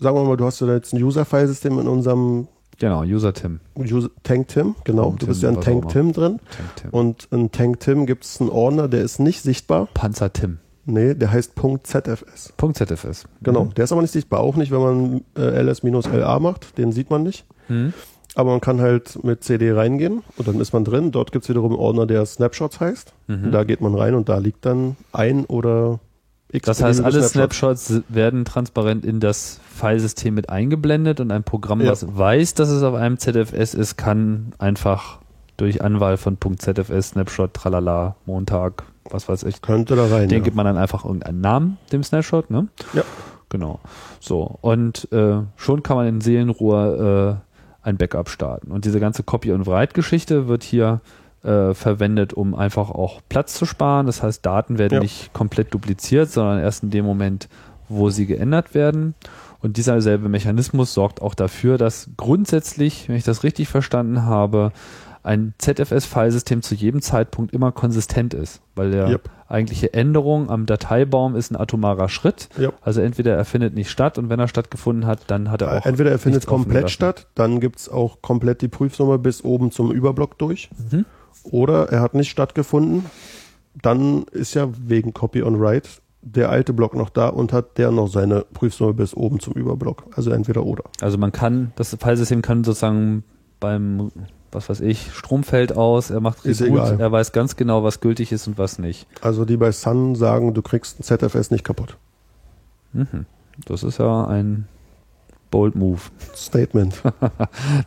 sagen wir mal, du hast ja jetzt ein User-File-System in unserem Genau, User Tim. User, Tank Tim, genau. Tank du bist Tim, ja in was Tank Tim drin. Tank Tim. Und in Tank Tim gibt es einen Ordner, der ist nicht sichtbar. Panzer Tim. Nee, der heißt .zfs. Punkt ZFS. Genau, Mhm. der ist aber nicht sichtbar. Auch nicht, wenn man äh, ls-la macht. Den sieht man nicht. Mhm. Aber man kann halt mit CD reingehen und dann ist man drin. Dort gibt es wiederum einen Ordner, der Snapshots heißt. Mhm. Da geht man rein und da liegt dann ein oder Das heißt, alle Snapshots werden transparent in das Filesystem mit eingeblendet und ein Programm, Ja. das weiß, dass es auf einem ZFS ist, kann einfach durch Anwahl von .zfs, Snapshot, tralala, Montag, was weiß ich, Könnte da rein. den ja. gibt man dann einfach irgendeinen Namen, dem Snapshot, ne? Ja. Genau. So. Und äh, schon kann man in Seelenruhe äh, ein Backup starten. Und diese ganze Copy- und Write-Geschichte wird hier äh, verwendet, um einfach auch Platz zu sparen. Das heißt, Daten werden Ja. nicht komplett dupliziert, sondern erst in dem Moment, wo sie geändert werden. Und dieser selbe Mechanismus sorgt auch dafür, dass grundsätzlich, wenn ich das richtig verstanden habe, ein ZFS-Filesystem zu jedem Zeitpunkt immer konsistent ist, weil der Yep. eigentliche Änderung am Dateibaum ist ein atomarer Schritt. Yep. Also entweder er findet nicht statt und wenn er stattgefunden hat, dann hat er auch Entweder er findet komplett statt, dann gibt es auch komplett die Prüfnummer bis oben zum Überblock durch. Mhm. Oder er hat nicht stattgefunden, dann ist ja wegen Copy on Write der alte Block noch da und hat der noch seine Prüfnummer bis oben zum Überblock. Also entweder oder. Also man kann, das Filesystem kann sozusagen beim, was weiß ich, Strom fällt aus, er macht Ist egal. er weiß ganz genau, was gültig ist und was nicht. Also die bei Sun sagen, du kriegst ein ZFS nicht kaputt. Mhm. Das ist ja ein bold Move. Statement.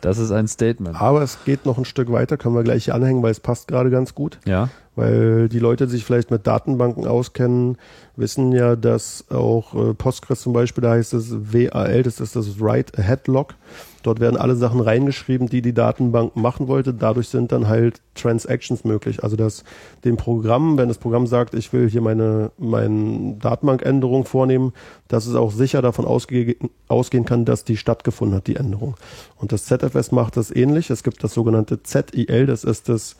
Das ist ein Statement. Aber es geht noch ein Stück weiter, können wir gleich hier anhängen, weil es passt gerade ganz gut. Ja. Weil die Leute, die sich vielleicht mit Datenbanken auskennen, wissen ja, dass auch äh, Postgres zum Beispiel, da heißt es WAL, das ist das Write Ahead Log. Dort werden alle Sachen reingeschrieben, die die Datenbank machen wollte. Dadurch sind dann halt Transactions möglich. Also dass dem Programm, wenn das Programm sagt, ich will hier meine, meine Datenbankänderung vornehmen, dass es auch sicher davon ausge ausgehen kann, dass die stattgefunden hat, die Änderung. Und das ZFS macht das ähnlich. Es gibt das sogenannte ZIL, das ist das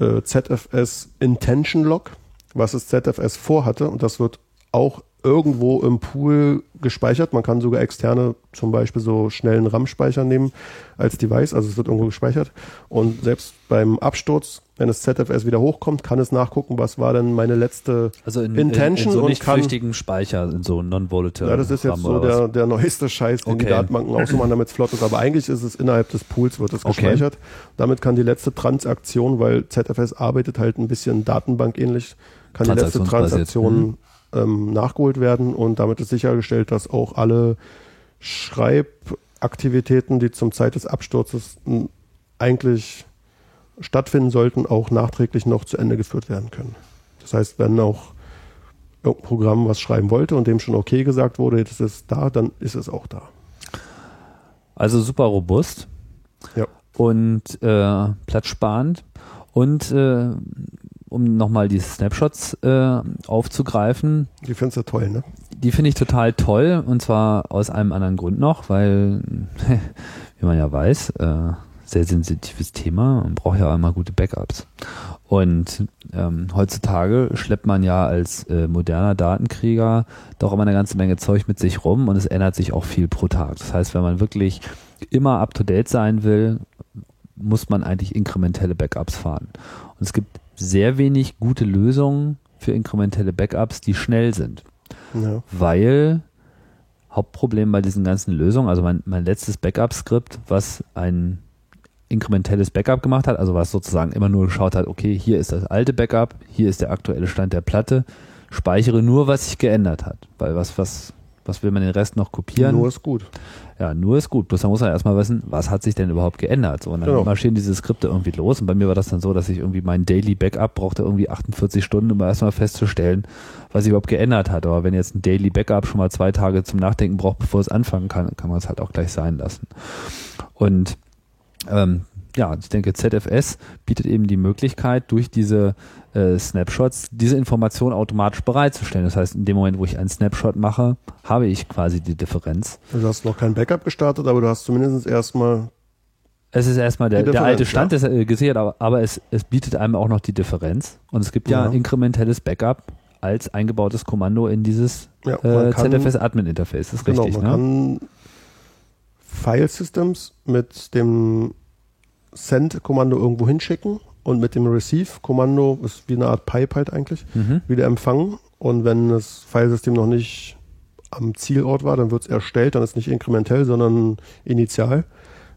äh, ZFS Intention Log, was das ZFS vorhatte und das wird auch irgendwo im Pool gespeichert. Man kann sogar externe, zum Beispiel so schnellen RAM-Speicher nehmen als Device, also es wird irgendwo gespeichert. Und selbst beim Absturz, wenn das ZFS wieder hochkommt, kann es nachgucken, was war denn meine letzte Also in, Intention in, in so und nicht kann- flüchtigen Speicher, in so non-volatile. ja, das ist jetzt RAM so der, der neueste Scheiß, den die Okay. Datenbanken ausmachen, damit es flott ist. Aber eigentlich ist es innerhalb des Pools, wird es Okay. gespeichert. Damit kann die letzte Transaktion, weil ZFS arbeitet halt ein bisschen datenbankähnlich, kann die letzte. Transaktion ähm, nachgeholt werden und damit ist sichergestellt, dass auch alle Schreibaktivitäten, die zum Zeit des Absturzes eigentlich stattfinden sollten, auch nachträglich noch zu Ende geführt werden können. Das heißt, wenn auch irgendein Programm was schreiben wollte und dem schon okay gesagt wurde, jetzt ist es da, dann ist es auch da. Also super robust Ja. und äh, platzsparend. Und äh, um nochmal die Snapshots äh, aufzugreifen, Die findest du toll, ne? die finde ich total toll und zwar aus einem anderen Grund noch, weil, wie man ja weiß, äh, sehr sensitives Thema, man braucht ja auch immer gute Backups. Und ähm, heutzutage schleppt man ja als äh, moderner Datenkrieger doch immer eine ganze Menge Zeug mit sich rum und es ändert sich auch viel pro Tag. Das heißt, wenn man wirklich immer up-to-date sein will, muss man eigentlich inkrementelle Backups fahren. Und es gibt sehr wenig gute Lösungen für inkrementelle Backups, die schnell sind Ja. weil Hauptproblem bei diesen ganzen Lösungen, also mein, mein letztes Backup-Skript, was ein inkrementelles Backup gemacht hat, also was sozusagen immer nur geschaut hat, okay, hier ist das alte Backup, hier ist der aktuelle Stand der Platte, speichere nur, was sich geändert hat, weil was, was, was will man den Rest noch kopieren? Nur ist gut. Ja, nur ist gut. Bloß da muss man erstmal wissen, was hat sich denn überhaupt geändert? So, und dann Genau. marschieren diese Skripte irgendwie los. Und bei mir war das dann so, dass ich irgendwie mein Daily Backup brauchte irgendwie 48 Stunden, um erstmal festzustellen, was sich überhaupt geändert hat. Aber wenn jetzt ein Daily Backup schon mal zwei Tage zum Nachdenken braucht, bevor es anfangen kann, kann man es halt auch gleich sein lassen. Und ähm, ja, ich denke, ZFS bietet eben die Möglichkeit, durch diese äh, Snapshots diese Information automatisch bereitzustellen. Das heißt, in dem Moment, wo ich einen Snapshot mache, habe ich quasi die Differenz. Also Du hast noch kein Backup gestartet, aber du hast zumindest erstmal Es ist erstmal der, der alte Stand ja. ist äh, gesichert, aber, aber es, es bietet einem auch noch die Differenz. Und es gibt ja, Ja. inkrementelles Backup als eingebautes Kommando in dieses ja, äh, kann, ZFS Admin Interface. Das ist genau, richtig, man ne? kann File Systems mit dem Send-Kommando irgendwo hinschicken und mit dem Receive-Kommando ist wie eine Art Pipe halt eigentlich, Mhm. wieder empfangen. Und wenn das Filesystem noch nicht am Zielort war, dann wird es erstellt, dann ist nicht inkrementell, sondern initial.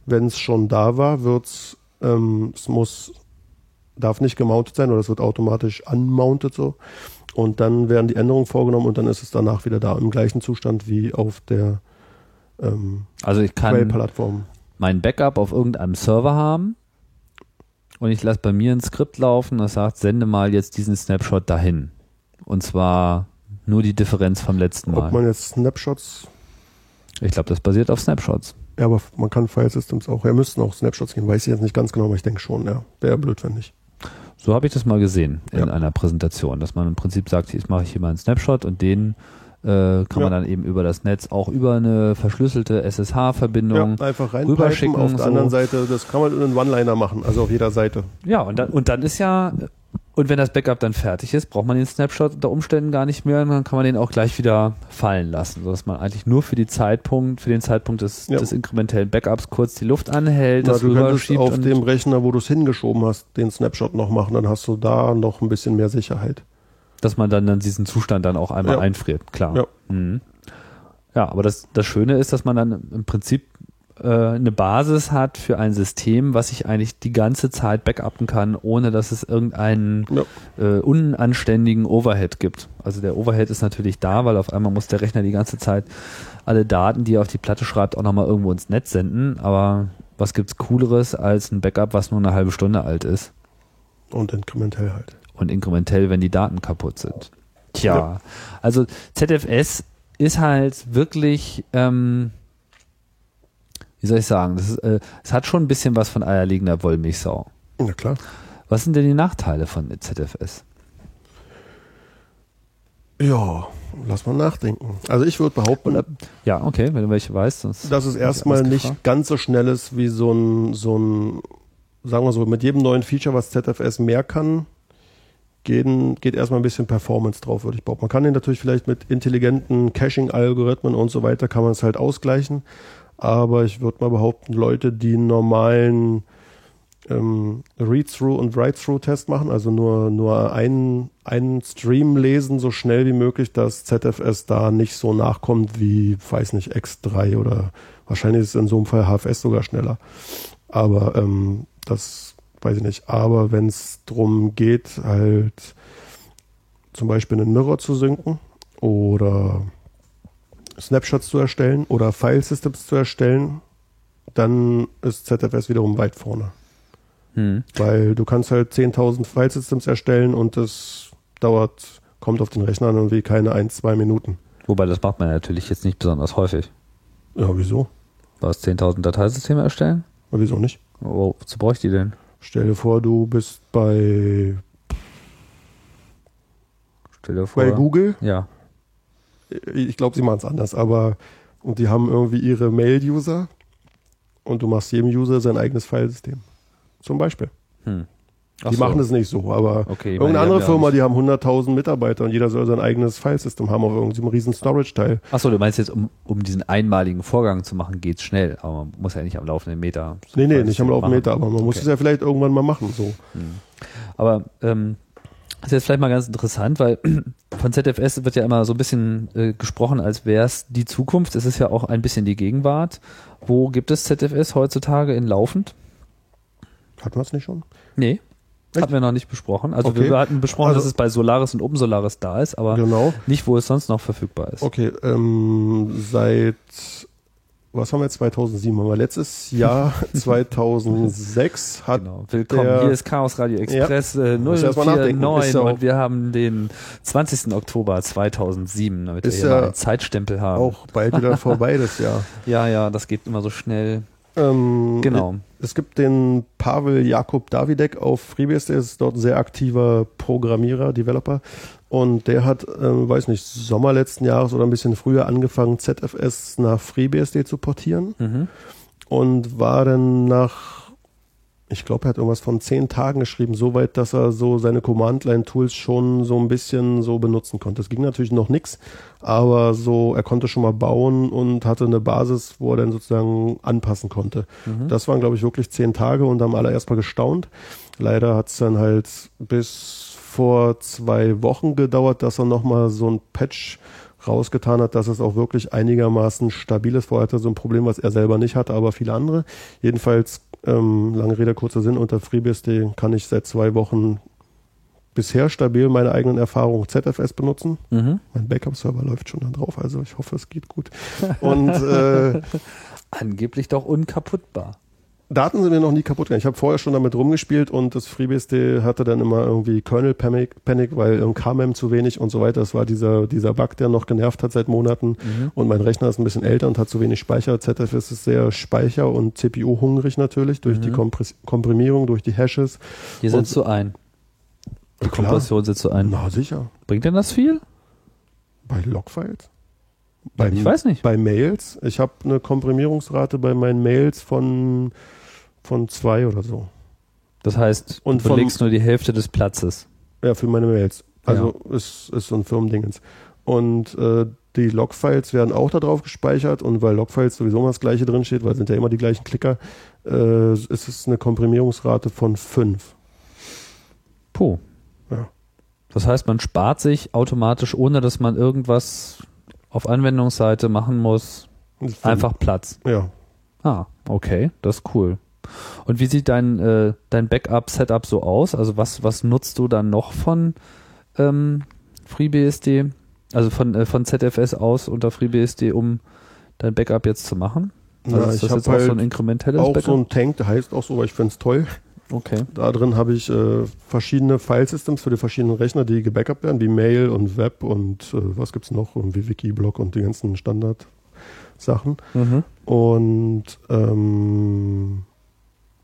Wenn es schon da war, wird's, ähm, es muss, darf nicht gemountet sein oder es wird automatisch unmounted so. Und dann werden die Änderungen vorgenommen und dann ist es danach wieder da im gleichen Zustand wie auf der ähm, Also ich kann Quell-Plattform. Mein Backup auf irgendeinem Server haben und ich lasse bei mir ein Skript laufen, das sagt, sende mal jetzt diesen Snapshot dahin. Und zwar nur die Differenz vom letzten Ob Mal. man jetzt Snapshots, Ich glaube, das basiert auf Snapshots. ja, aber man kann File Systems auch, ja, müssten auch Snapshots gehen, weiß ich jetzt nicht ganz genau, aber ich denke schon, ja. Wäre blöd, wenn nicht. So habe ich das mal gesehen in Ja. einer Präsentation, dass man im Prinzip sagt, jetzt mache ich hier mal einen Snapshot und den äh, kann man Ja. dann eben über das Netz auch über eine verschlüsselte SSH-Verbindung. Ja, einfach rüberschicken, auf der so. anderen Seite, das kann man in einen One-Liner machen, also auf jeder Seite. Ja, und dann, und dann ist ja, und wenn das Backup dann fertig ist, braucht man den Snapshot unter Umständen gar nicht mehr und dann kann man den auch gleich wieder fallen lassen, sodass man eigentlich nur für die Zeitpunkt, für den Zeitpunkt des, Ja. des inkrementellen Backups kurz die Luft anhält, Na, das du könntest auf dem Rechner, wo du es hingeschoben hast, den Snapshot noch machen, dann hast du da noch ein bisschen mehr Sicherheit. Dass man dann, dann diesen Zustand dann auch einmal Ja. einfriert, klar. Ja. Mhm. Ja, aber das, das Schöne ist, dass man dann im Prinzip äh, eine Basis hat für ein System, was ich eigentlich die ganze Zeit backuppen kann, ohne dass es irgendeinen Ja. äh, unanständigen Overhead gibt. Also der Overhead ist natürlich da, weil auf einmal muss der Rechner die ganze Zeit alle Daten, die er auf die Platte schreibt, auch nochmal irgendwo ins Netz senden. Aber was gibt's Cooleres als ein Backup, was nur eine halbe Stunde alt ist? Und inkrementell halt. Und inkrementell, wenn die Daten kaputt sind. Tja, Ja. also ZFS ist halt wirklich, ähm, wie soll ich sagen, das ist, äh, es hat schon ein bisschen was von eierlegender Wollmilchsau. Na klar. Was sind denn die Nachteile von ZFS? Ja, lass mal nachdenken. Also ich würde behaupten, Ja, okay, wenn du welche weißt, sonst. dass es erstmal nicht ganz so schnell ist wie so ein, so ein, sagen wir so, mit jedem neuen Feature, was ZFS mehr kann, gehen, geht erstmal ein bisschen Performance drauf, würde ich behaupten. Man kann den natürlich vielleicht mit intelligenten Caching-Algorithmen und so weiter, kann man es halt ausgleichen. Aber ich würde mal behaupten, Leute, die einen normalen ähm, Read-Through und Write-Through-Test machen, also nur, nur einen, einen Stream lesen, so schnell wie möglich, dass ZFS da nicht so nachkommt wie, weiß nicht, X3 oder wahrscheinlich ist es in so einem Fall HFS sogar schneller. Aber ähm, das weiß ich nicht. Aber wenn es darum geht, halt zum Beispiel einen Mirror zu synken oder Snapshots zu erstellen oder File-Systems zu erstellen, dann ist ZFS wiederum weit vorne. Hm. Weil du kannst halt 10.000 File-Systems erstellen und das dauert, kommt auf den Rechner irgendwie keine ein, zwei Minuten. Wobei das macht man natürlich jetzt nicht besonders häufig. Ja, wieso? Was, 10.000 Dateisysteme erstellen? Ja, wieso nicht? Wozu brauche ich die denn? Stell dir vor, du bist bei, Stell dir vor. bei Google. Ja. Ich glaube, sie machen es anders, aber und die haben irgendwie ihre Mail-User und du machst jedem User sein eigenes Filesystem. Zum Beispiel. Hm. Ach die so. machen es nicht so, aber Okay, irgendeine andere Firma, die haben 100.000 Mitarbeiter und jeder soll sein eigenes Filesystem haben auf irgendeinem riesen Storage-Teil. Achso, du meinst jetzt, um, um diesen einmaligen Vorgang zu machen, geht's schnell, aber man muss ja nicht am laufenden Meter. so Nee, nee, nicht am laufenden. Meter, aber man muss Okay. es ja vielleicht irgendwann mal machen. So. Aber ähm, das ist jetzt vielleicht mal ganz interessant, weil von ZFS wird ja immer so ein bisschen äh, gesprochen, als wäre es die Zukunft. Es ist ja auch ein bisschen die Gegenwart. Wo gibt es ZFS heutzutage in laufend? Hatten wir es nicht schon? Nee. Hatten wir noch nicht besprochen. Also Okay. wir hatten besprochen, Also- dass es bei Solaris und oben Solaris da ist, aber Genau. nicht, wo es sonst noch verfügbar ist. Okay, ähm, seit, was haben wir jetzt, 2007? Haben wir letztes Jahr, 2006, hat Genau. Willkommen. Hier ist Chaos Radio Express äh, mal nachdenken. 049 Ist ja auch- und wir haben den 20. Oktober 2007, damit wir hier ja mal einen Zeitstempel haben. auch bald wieder vorbei das Jahr. Ja, ja, das geht immer so schnell. Ähm, Genau. Es gibt den Pavel Jakub Davidek auf FreeBSD, ist dort ein sehr aktiver Programmierer, Developer. Und der hat, ähm, weiß nicht, Sommer letzten Jahres oder ein bisschen früher angefangen, ZFS nach FreeBSD zu portieren. Mhm. und war dann nach ich glaube, er hat irgendwas von zehn Tagen geschrieben, so weit, dass er so seine Command-Line-Tools schon so ein bisschen so benutzen konnte. Es ging natürlich noch nichts, aber so, er konnte schon mal bauen und hatte eine Basis, wo er dann sozusagen anpassen konnte. Mhm. Das waren, glaube ich, wirklich zehn Tage und haben alle erstmal gestaunt. Leider hat es dann halt bis vor zwei Wochen gedauert, dass er nochmal so ein Patch rausgetan hat, dass es auch wirklich einigermaßen stabil ist. Vorher hatte er so ein Problem, was er selber nicht hatte, aber viele andere. Jedenfalls, ähm, lange Rede, kurzer Sinn, unter FreeBSD kann ich seit zwei Wochen bisher stabil meine eigenen Erfahrungen ZFS benutzen. Mhm. Mein Backup-Server läuft schon da drauf, also ich hoffe, es geht gut. Und äh, Angeblich doch unkaputtbar. Daten sind mir noch nie kaputt gegangen. Ich habe vorher schon damit rumgespielt und das FreeBSD hatte dann immer irgendwie Kernel Panic, Panic weil KMM zu wenig und so weiter. Das war dieser, dieser Bug, der noch genervt hat seit Monaten. Und mein Rechner ist ein bisschen älter und hat zu wenig Speicher. ZFS ist sehr speicher- und CPU-hungrig natürlich durch die Kompres Komprimierung, durch die Hashes. Hier setzt du ein. Die Klar. Kompression setzt du ein. Na sicher. Bringt denn das viel? Bei Logfiles? Bei, Ich weiß nicht. Bei Mails? Ich habe eine Komprimierungsrate bei meinen Mails von, von zwei oder so. Das heißt, Und du belegst nur die Hälfte des Platzes. Ja, für meine Mails. Also ist, ist so ein Firmendingens. Und äh, die Logfiles werden auch da drauf gespeichert und weil Logfiles sowieso immer das gleiche drin steht, weil sind ja immer die gleichen Klicker, äh, ist es eine Komprimierungsrate von 5. Puh. Ja. Das heißt, man spart sich automatisch, ohne dass man irgendwas auf Anwendungsseite machen muss, einfach Platz. Ja. Ah, okay, das ist cool. Und wie sieht dein, äh, dein Backup-Setup so aus? Also was, was nutzt du dann noch von ähm, FreeBSD, also von, äh, von ZFS aus unter FreeBSD, um dein Backup jetzt zu machen? Also Na, ist das jetzt auch so ein halt inkrementelles Auch Backup? so ein Tank, der heißt auch so, weil ich finde es toll. okay. Da drin habe ich äh, verschiedene File-Systems für die verschiedenen Rechner, die gebackupt werden, wie Mail und Web und äh, was gibt's noch, irgendwie Wikiblock und die ganzen Standard-Sachen. Mhm. Und ähm,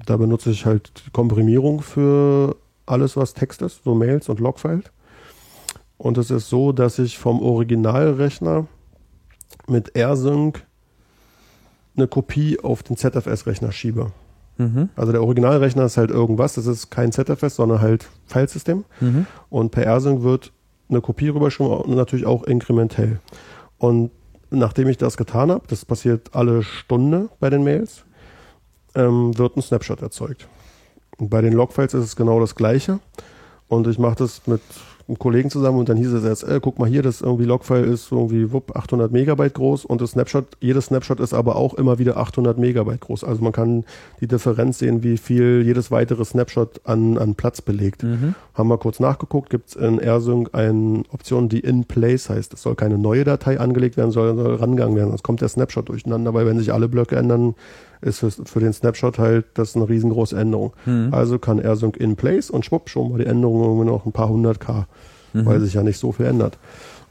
da benutze ich halt die Komprimierung für alles, was Text ist, so Mails und Logfiles. Und es ist so, dass ich vom Originalrechner mit AirSync eine Kopie auf den ZFS-Rechner schiebe. Mhm. Also der Originalrechner ist halt irgendwas, das ist kein ZFS, sondern halt Filesystem. Mhm. Und per AirSync wird eine Kopie rübergeschrieben und natürlich auch inkrementell. Und nachdem ich das getan habe, das passiert alle Stunde bei den Mails, ähm, wird ein Snapshot erzeugt. Und bei den Logfiles ist es genau das gleiche. Und ich mache das mit einem Kollegen zusammen und dann hieß es jetzt, äh, guck mal hier, das irgendwie Logfile ist irgendwie wupp, 800 Megabyte groß und das Snapshot, jedes Snapshot ist aber auch immer wieder 800 Megabyte groß. Also man kann die Differenz sehen, wie viel jedes weitere Snapshot an, an Platz belegt. Mhm. Haben wir kurz nachgeguckt, gibt es in AirSync eine Option, die in place heißt. Es soll keine neue Datei angelegt werden, soll, soll rangegangen werden. Sonst kommt der Snapshot durcheinander, weil wenn sich alle Blöcke ändern, ist für, für den Snapshot halt das eine riesengroße Änderung. Mhm. Also kann AirSync in place und schwupp, schon mal die Änderung noch ein paar hundert K, weil sich ja nicht so viel ändert.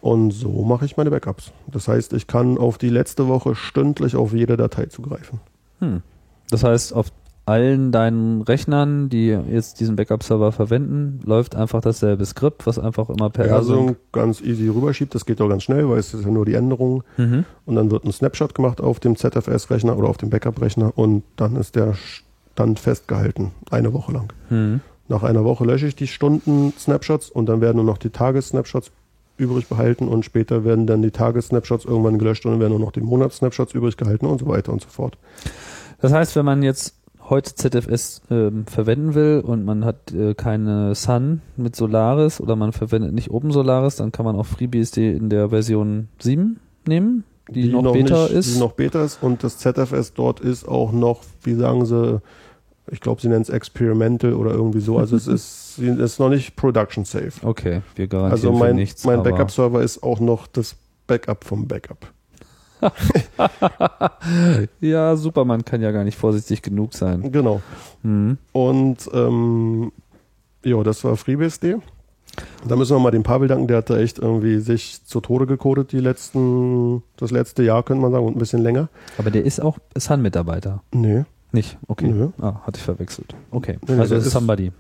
Und so mache ich meine Backups. Das heißt, ich kann auf die letzte Woche stündlich auf jede Datei zugreifen. Hm. Das heißt, auf allen deinen Rechnern, die jetzt diesen Backup-Server verwenden, läuft einfach dasselbe Skript, was einfach immer per AirSync AirSync ganz easy rüberschiebt, das geht doch ganz schnell, weil es ist ja nur die Änderung. Mhm. Und dann wird ein Snapshot gemacht auf dem ZFS-Rechner oder auf dem Backup-Rechner und dann ist der Stand festgehalten, eine Woche lang. Mhm. Nach einer Woche lösche ich die Stunden-Snapshots und dann werden nur noch die Tages-Snapshots übrig behalten und später werden dann die Tages-Snapshots irgendwann gelöscht und dann werden nur noch die Monats-Snapshots übrig gehalten und so weiter und so fort. Das heißt, wenn man jetzt heute ZFS ähm, verwenden will und man hat äh, keine Sun mit Solaris oder man verwendet nicht Open Solaris, dann kann man auch FreeBSD in der Version 7 nehmen, die, noch, Beta nicht, ist. Die noch Beta ist und das ZFS dort ist auch noch, wie sagen sie, ich glaube, sie nennen es Experimental oder irgendwie so. Also es ist, ist noch nicht Production Safe. okay, wir garantieren Also mein, nichts. mein aber- Backup-Server ist auch noch das Backup vom Backup. ja, Superman kann ja gar nicht vorsichtig genug sein. Genau. Mhm. Und ähm, ja, das war FreeBSD. Da müssen wir mal dem Pavel danken, der hat da echt irgendwie sich zu Tode gecodet die letzten, das letzte Jahr, könnte man sagen, und ein bisschen länger. Aber der ist auch Sun-Mitarbeiter. Nee. Nicht? Okay. Nö. Ah, hatte ich verwechselt. Okay. Nee, nee, also ist- Somebody.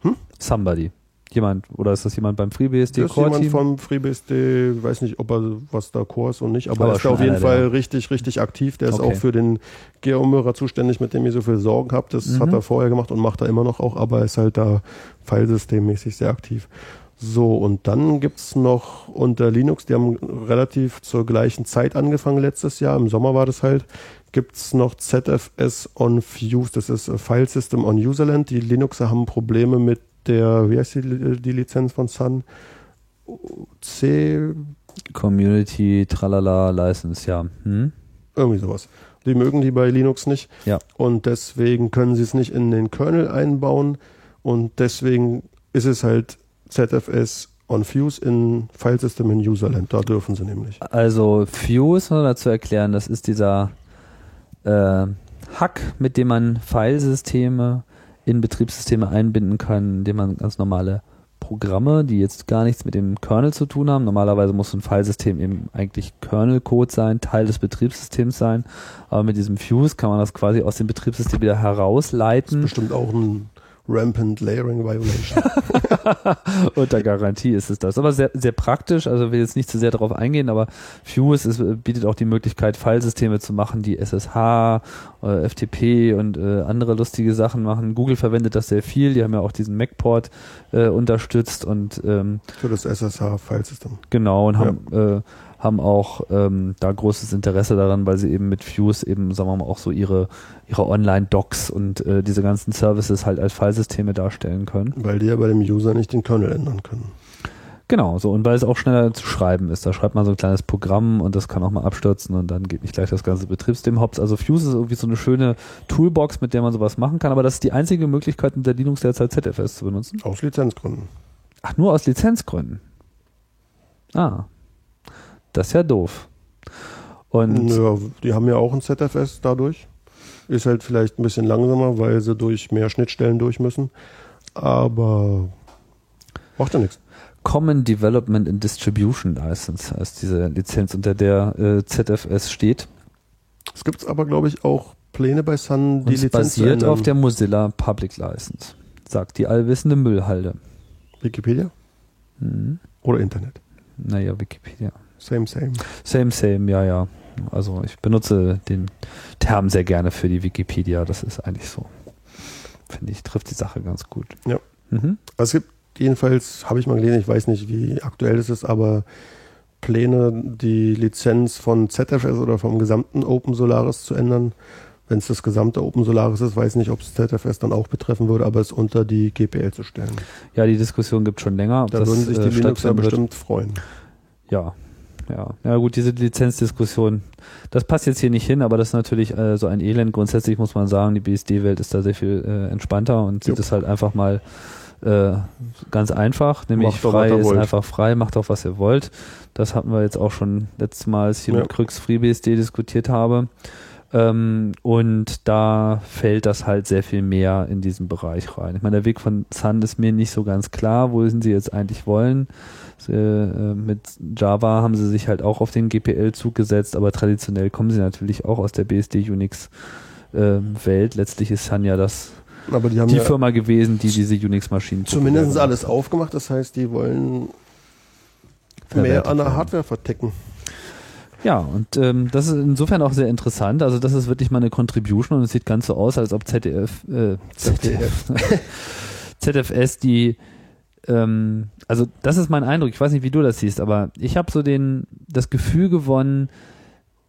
Hm? Somebody. Jemand, oder ist das jemand beim FreeBSD Das ist jemand vom FreeBSD, weiß nicht, ob er was da Core ist und nicht, aber, Aber er ist auf jeden Fall der- richtig, richtig aktiv. Der ist Okay. auch für den Geomörer zuständig, mit dem ich so viel Sorgen habe. Das Mhm. hat er vorher gemacht und macht er immer noch auch, aber er ist halt da filesystemmäßig sehr aktiv. So, und dann gibt's noch unter Linux, die haben relativ zur gleichen Zeit angefangen letztes Jahr, im Sommer war das halt, gibt's noch ZFS on Fuse, das ist a File System on Userland. Die Linuxer haben Probleme mit der, wie heißt die, die Lizenz von Sun? C, Community, tralala, License, ja. Hm? irgendwie sowas. Die mögen die bei Linux nicht. Ja. Und deswegen können sie es nicht in den Kernel einbauen. Und deswegen ist es halt ZFS on Fuse in Filesystem in Userland. Da dürfen sie nämlich. Also Fuse, nur dazu erklären, das ist dieser äh, Hack, mit dem man Filesysteme in Betriebssysteme einbinden kann, indem man ganz normale Programme, die jetzt gar nichts mit dem Kernel zu tun haben. Normalerweise muss ein Filesystem eben eigentlich Kernel-Code sein, Teil des Betriebssystems sein. Aber mit diesem Fuse kann man das quasi aus dem Betriebssystem wieder herausleiten. Bestimmt auch ein Rampant Layering Violation. Unter Garantie ist es das. Aber sehr, sehr praktisch, also will jetzt nicht zu sehr darauf eingehen, aber Fuse ist, bietet auch die Möglichkeit, Filesysteme zu machen, die SSH, äh, FTP und äh, andere lustige Sachen machen. Google verwendet das sehr viel, die haben ja auch diesen Mac-Port äh, unterstützt und ähm, für das SSH-Filesystem. genau und haben, äh, haben auch ähm, da großes Interesse daran, weil sie eben mit Fuse eben, sagen wir mal, auch so ihre, ihre Online-Docs und äh, diese ganzen Services halt als Filesysteme darstellen können. Weil die ja bei dem User nicht den Kernel ändern können. Genau, so und weil es auch schneller zu schreiben ist. Da schreibt man so ein kleines Programm und das kann auch mal abstürzen und dann geht nicht gleich das ganze Betriebssystem hops. Also Fuse ist irgendwie so eine schöne Toolbox, mit der man sowas machen kann, aber das ist die einzige Möglichkeit, mit der Linux derzeit ZFS zu benutzen. Aus Lizenzgründen. Ach, nur aus Lizenzgründen. Ah. Das ist ja doof. Und Ja, die haben ja auch ein ZFS dadurch. Ist halt vielleicht ein bisschen langsamer, weil sie durch mehr Schnittstellen durch müssen. Aber macht ja nichts. Common Development and Distribution License heißt diese Lizenz, unter der äh, ZFS steht. Es gibt aber, glaube ich, auch Pläne bei Sun, die Lizenz basiert auf der Mozilla Public License, sagt die allwissende Müllhalde. Wikipedia Hm. oder Internet. Naja, Wikipedia. Same, same. Same, same, ja, ja. Also ich benutze den Term sehr gerne für die Wikipedia. Das ist eigentlich so. Finde ich, trifft die Sache ganz gut. Ja. Mhm. Also es gibt jedenfalls, habe ich mal gelesen, ich weiß nicht, wie aktuell es ist, aber Pläne, die Lizenz von ZFS oder vom gesamten Open Solaris zu ändern. Wenn es das gesamte Open Solaris ist, weiß nicht, ob es ZFS dann auch betreffen würde, aber es unter die GPL zu stellen. Ja, die Diskussion gibt schon länger. Da das, würden sich die äh, Linuxer bestimmt freuen. Ja. Ja. ja, gut, diese Lizenzdiskussion, das passt jetzt hier nicht hin, aber das ist natürlich äh, so ein Elend. Grundsätzlich muss man sagen, die BSD-Welt ist da sehr viel äh, entspannter und sieht es halt einfach mal äh, ganz einfach, nämlich Macht frei ist wollt. einfach frei, macht doch, was ihr wollt. Das hatten wir jetzt auch schon letztes Mal, als ich hier Ja. mit Krux FreeBSD diskutiert habe. Ähm, und da fällt das halt sehr viel mehr in diesen Bereich rein. Ich meine, der Weg von Sun ist mir nicht so ganz klar, wohin sie jetzt eigentlich wollen. Sie, äh, mit Java haben sie sich halt auch auf den GPL-Zug gesetzt, aber traditionell kommen sie natürlich auch aus der BSD-Unix-Welt. Letztlich ist Sun ja das Aber die haben die ja Firma gewesen, die diese Unix-Maschinen zumindest alles aufgemacht. Das heißt, die wollen mehr an der. Hardware vertecken. Ja, und ähm, das ist insofern auch sehr interessant. Also das ist wirklich mal eine Contribution und es sieht ganz so aus, als ob ZDF, äh, ZDF, ZFS die, ähm, also das ist mein Eindruck. Ich weiß nicht, wie du das siehst, aber ich habe so den das Gefühl gewonnen,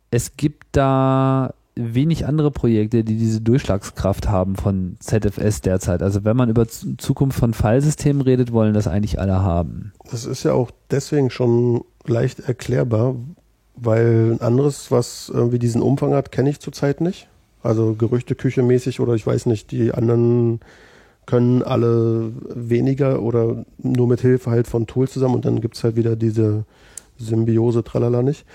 es gibt da wenig andere Projekte, die diese Durchschlagskraft haben von ZFS derzeit. Also wenn man über Zukunft von Filesystemen redet, wollen das eigentlich alle haben. Das ist ja auch deswegen schon leicht erklärbar, weil ein anderes, was irgendwie diesen Umfang hat, kenne ich zurzeit nicht. Also Gerüchteküche mäßig oder ich weiß nicht, die anderen können alle weniger oder nur mit Hilfe halt von Tools zusammen und dann gibt's halt wieder diese Symbiose tralala nicht.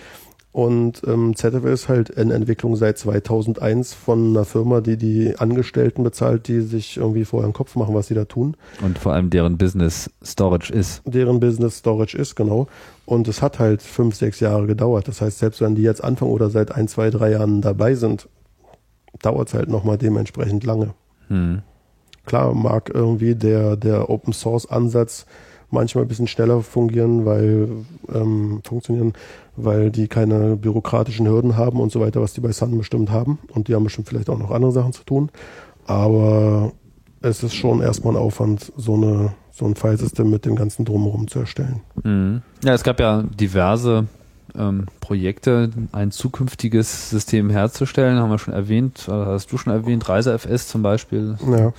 Und ähm, ZFS ist halt in Entwicklung seit 2001 von einer Firma, die die Angestellten bezahlt, die sich irgendwie vorher einen Kopf machen, was sie da tun Und vor allem deren Business Storage ist. deren Business Storage ist, genau. Und es hat halt fünf, sechs Jahre gedauert. Das heißt, selbst wenn die jetzt anfangen oder seit ein, zwei, drei Jahren dabei sind, dauert es halt nochmal dementsprechend lange. Hm. klar mag irgendwie der, der Open Source Ansatz manchmal ein bisschen schneller fungieren, weil ähm, funktionieren, weil die keine bürokratischen Hürden haben und so weiter, was die bei Sun bestimmt haben. Und die haben bestimmt vielleicht auch noch andere Sachen zu tun. Aber es ist schon erstmal ein Aufwand, so eine so ein Filesystem mit dem ganzen Drumherum zu erstellen. Mhm. Ja, es gab ja diverse ähm, Projekte, ein zukünftiges System herzustellen, haben wir schon erwähnt, äh, hast du schon erwähnt, ReiseFS zum Beispiel. Ja.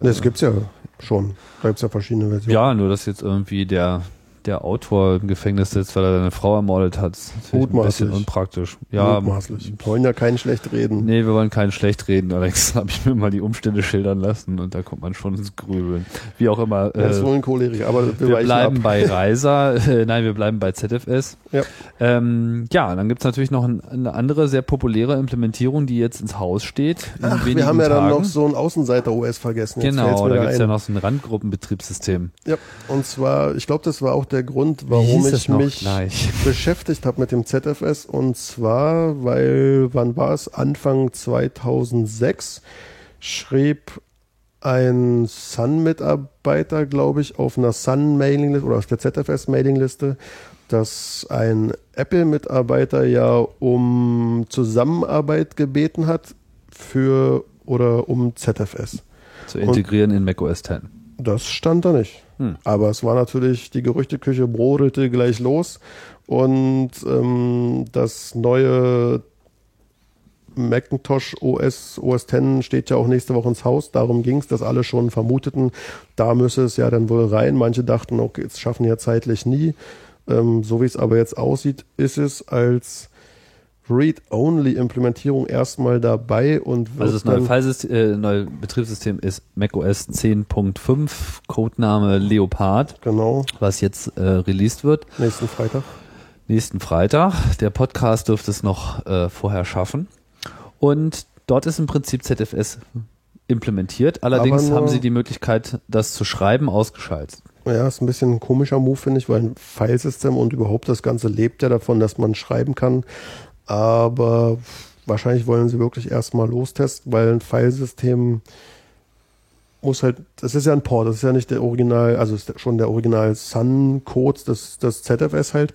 Das gibt's ja schon. Da gibt's ja verschiedene Versionen. Ja, nur dass jetzt irgendwie der der Autor im Gefängnis sitzt, weil er seine Frau ermordet hat. Natürlich ein bisschen unpraktisch. Ja, Mutmaßlich. Wir wollen ja keinen schlecht reden. Nee, wir wollen keinen schlecht reden. Allerdings habe ich mir mal die Umstände schildern lassen und da kommt man schon ins Grübeln. Wie auch immer. Er ist wohl ein Choleriker, aber wir, bleiben ab. bei Reiser. Äh, nein, wir bleiben bei ZFS. Ja. Ähm, ja, dann gibt's natürlich noch ein, eine andere sehr populäre Implementierung, die jetzt ins Haus steht. in Ach, wir haben ja dann Tagen. noch so ein Außenseiter-OS vergessen. Jetzt Genau, da gibt's ein. ja noch so ein Randgruppenbetriebssystem. Ja, und zwar, ich glaube, das war auch der Grund, Wie warum ich mich gleich? beschäftigt habe mit dem ZFS. Und zwar, weil, wann war es? Anfang 2006 schrieb ein Sun-Mitarbeiter, glaube ich, auf einer Sun-Mailingliste oder auf der ZFS-Mailingliste, dass ein Apple-Mitarbeiter ja um Zusammenarbeit gebeten hat für oder um ZFS. Zu integrieren in macOS 10. Das stand da nicht. Hm. Aber es war natürlich, die Gerüchteküche brodelte gleich los und ähm, das neue Macintosh OS, OS X steht ja auch nächste Woche ins Haus. Darum ging es, dass alle schon vermuteten, da müsse es ja dann wohl rein. Manche dachten, okay, es schaffen ja zeitlich nie. Ähm, so wie es aber jetzt aussieht, ist es als Read-Only-Implementierung erstmal dabei und wird Also das neue, Fallsystem, äh, neue Betriebssystem ist macOS 10.5, Codename Leopard, genau, was jetzt äh, released wird. nächsten Freitag. nächsten Freitag. Der Podcast dürfte es noch äh, vorher schaffen. Und dort ist im Prinzip ZFS implementiert. Allerdings haben sie die Möglichkeit, das zu schreiben, ausgeschaltet. Ja, ist ein bisschen ein komischer Move, finde ich, weil ein Filesystem und überhaupt das Ganze lebt ja davon, dass man schreiben kann. Aber wahrscheinlich wollen sie wirklich erstmal lostesten, weil ein Filesystem muss halt, das ist ja ein Port, das ist ja nicht der Original, also ist schon der Original Sun-Code des, des ZFS halt,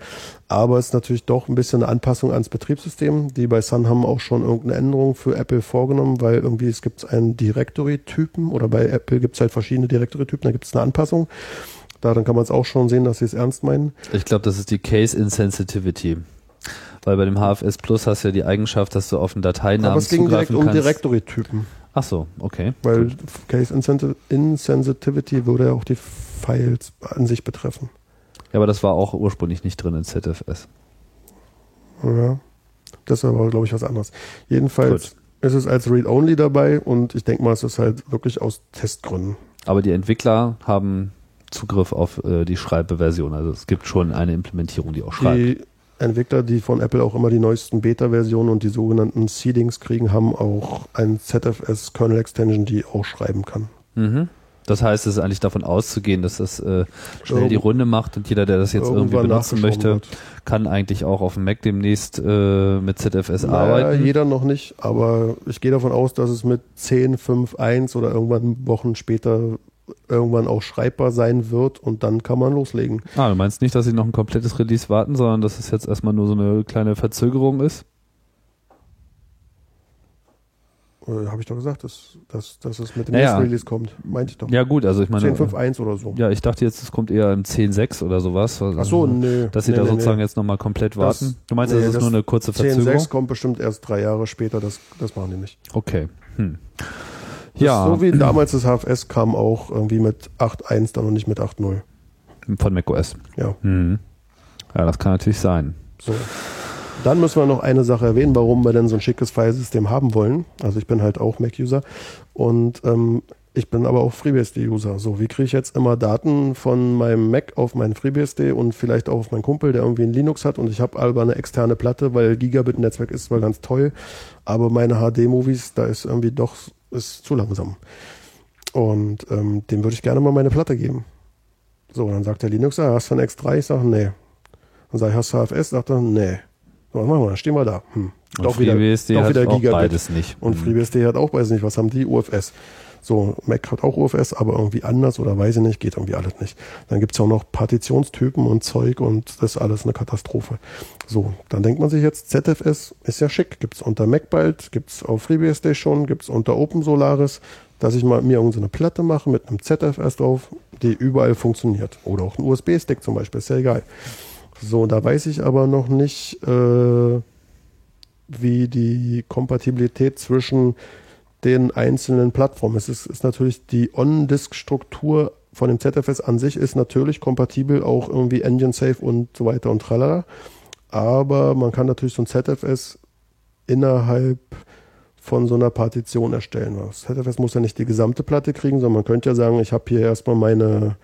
aber es ist natürlich doch ein bisschen eine Anpassung ans Betriebssystem. Die bei Sun haben auch schon irgendeine Änderung für Apple vorgenommen, weil irgendwie es gibt einen Directory-Typen oder bei Apple gibt es halt verschiedene Directory-Typen, da gibt es eine Anpassung. Daran kann man es auch schon sehen, dass sie es ernst meinen. Ich glaube, das ist die Case Insensitivity. Weil bei dem HFS Plus hast du ja die Eigenschaft, dass du auf einen Dateinamen aber es ging direkt um. Directory-Typen, Ach so, okay. weil Case Insensi- Insensitivity würde ja auch die Files an sich betreffen. Ja, aber das war auch ursprünglich nicht drin in ZFS. Ja, das aber, glaube ich, was anderes. Jedenfalls ist es als Read-Only dabei und ich denke mal, es ist halt wirklich aus Testgründen. Aber die Entwickler haben Zugriff auf äh, die Schreibversion. Also es gibt schon eine Implementierung, die auch schreibt. Die Entwickler, die von Apple auch immer die neuesten Beta-Versionen und die sogenannten Seedings kriegen, haben auch ein ZFS Kernel Extension, die auch schreiben kann. Mhm. Das heißt, es ist eigentlich davon auszugehen, dass das äh, schnell die Runde macht und jeder, der das jetzt irgendwie benutzen möchte, wird. kann eigentlich auch auf dem Mac demnächst äh, mit ZFS Naja, arbeiten. jeder noch nicht, aber ich gehe davon aus, dass es mit 10, 5, 1 oder irgendwann Wochen später irgendwann auch schreibbar sein wird und dann kann man loslegen. Ah, du meinst nicht, dass sie noch ein komplettes Release warten, sondern dass es jetzt erstmal nur so eine kleine Verzögerung ist? Äh, Habe ich doch gesagt, dass, dass, dass es mit dem Ja, nächsten. Release kommt. Meinte ich doch. Ja gut, also ich meine, 10, 5, 1 oder so. ja, ich dachte jetzt, es kommt eher im 10.6 oder sowas. Also, Ach so, nee. Dass sie nee, da nee, sozusagen nee. jetzt nochmal komplett Das- warten. Du meinst, nee, das ist das nur eine kurze Verzögerung? 10.6 kommt bestimmt erst drei Jahre später, das, das machen die nicht. Okay. Hm. Ja, So wie damals das HFS kam auch irgendwie mit 8.1 dann und nicht mit 8.0. von macOS. Ja, Hm. Ja, das kann natürlich sein. so. Dann müssen wir noch eine Sache erwähnen, warum wir denn so ein schickes Filesystem haben wollen. Also ich bin halt auch Mac-User und ähm, ich bin aber auch FreeBSD-User. So, wie kriege ich jetzt immer Daten von meinem Mac auf meinen FreeBSD und vielleicht auch auf meinen Kumpel, der irgendwie ein Linux hat und ich habe aber eine externe Platte, weil Gigabit-Netzwerk ist zwar ganz toll, aber meine HD-Movies, da ist irgendwie doch ist zu langsam. Und ähm, dem würde ich gerne mal meine Platte geben. So, dann sagt der Linuxer, hast du ein X3? Ich sage, nee. Dann sage ich, hast du HFS? Sagt er, nee. So, was machen wir? Dann stehen wir da. Hm. Und Doch wieder, FreeBSD doch hat wieder Gigabit. beides nicht. Und Hm. FreeBSD hat auch beides nicht. Was haben die? UFS. So, Mac hat auch UFS, aber irgendwie anders oder weiß ich nicht, geht irgendwie alles nicht. Dann gibt's ja auch noch Partitionstypen und Zeug und das ist alles eine Katastrophe. So, dann denkt man sich jetzt, ZFS ist ja schick, gibt's unter Mac bald, gibt's auf FreeBSD schon, gibt's unter OpenSolaris, dass ich mal mir irgendeine Platte mache mit einem ZFS drauf, die überall funktioniert. Oder auch ein USB-Stick zum Beispiel, ist ja egal. So, da weiß ich aber noch nicht, äh, wie die Kompatibilität zwischen den einzelnen Plattformen. Es ist, ist natürlich die On-Disk-Struktur von dem ZFS an sich ist natürlich kompatibel auch irgendwie Engine Safe und so weiter und tralala. Aber man kann natürlich so ein ZFS innerhalb von so einer Partition erstellen. Das ZFS muss ja nicht die gesamte Platte kriegen, sondern man könnte ja sagen, ich habe hier erstmal meine,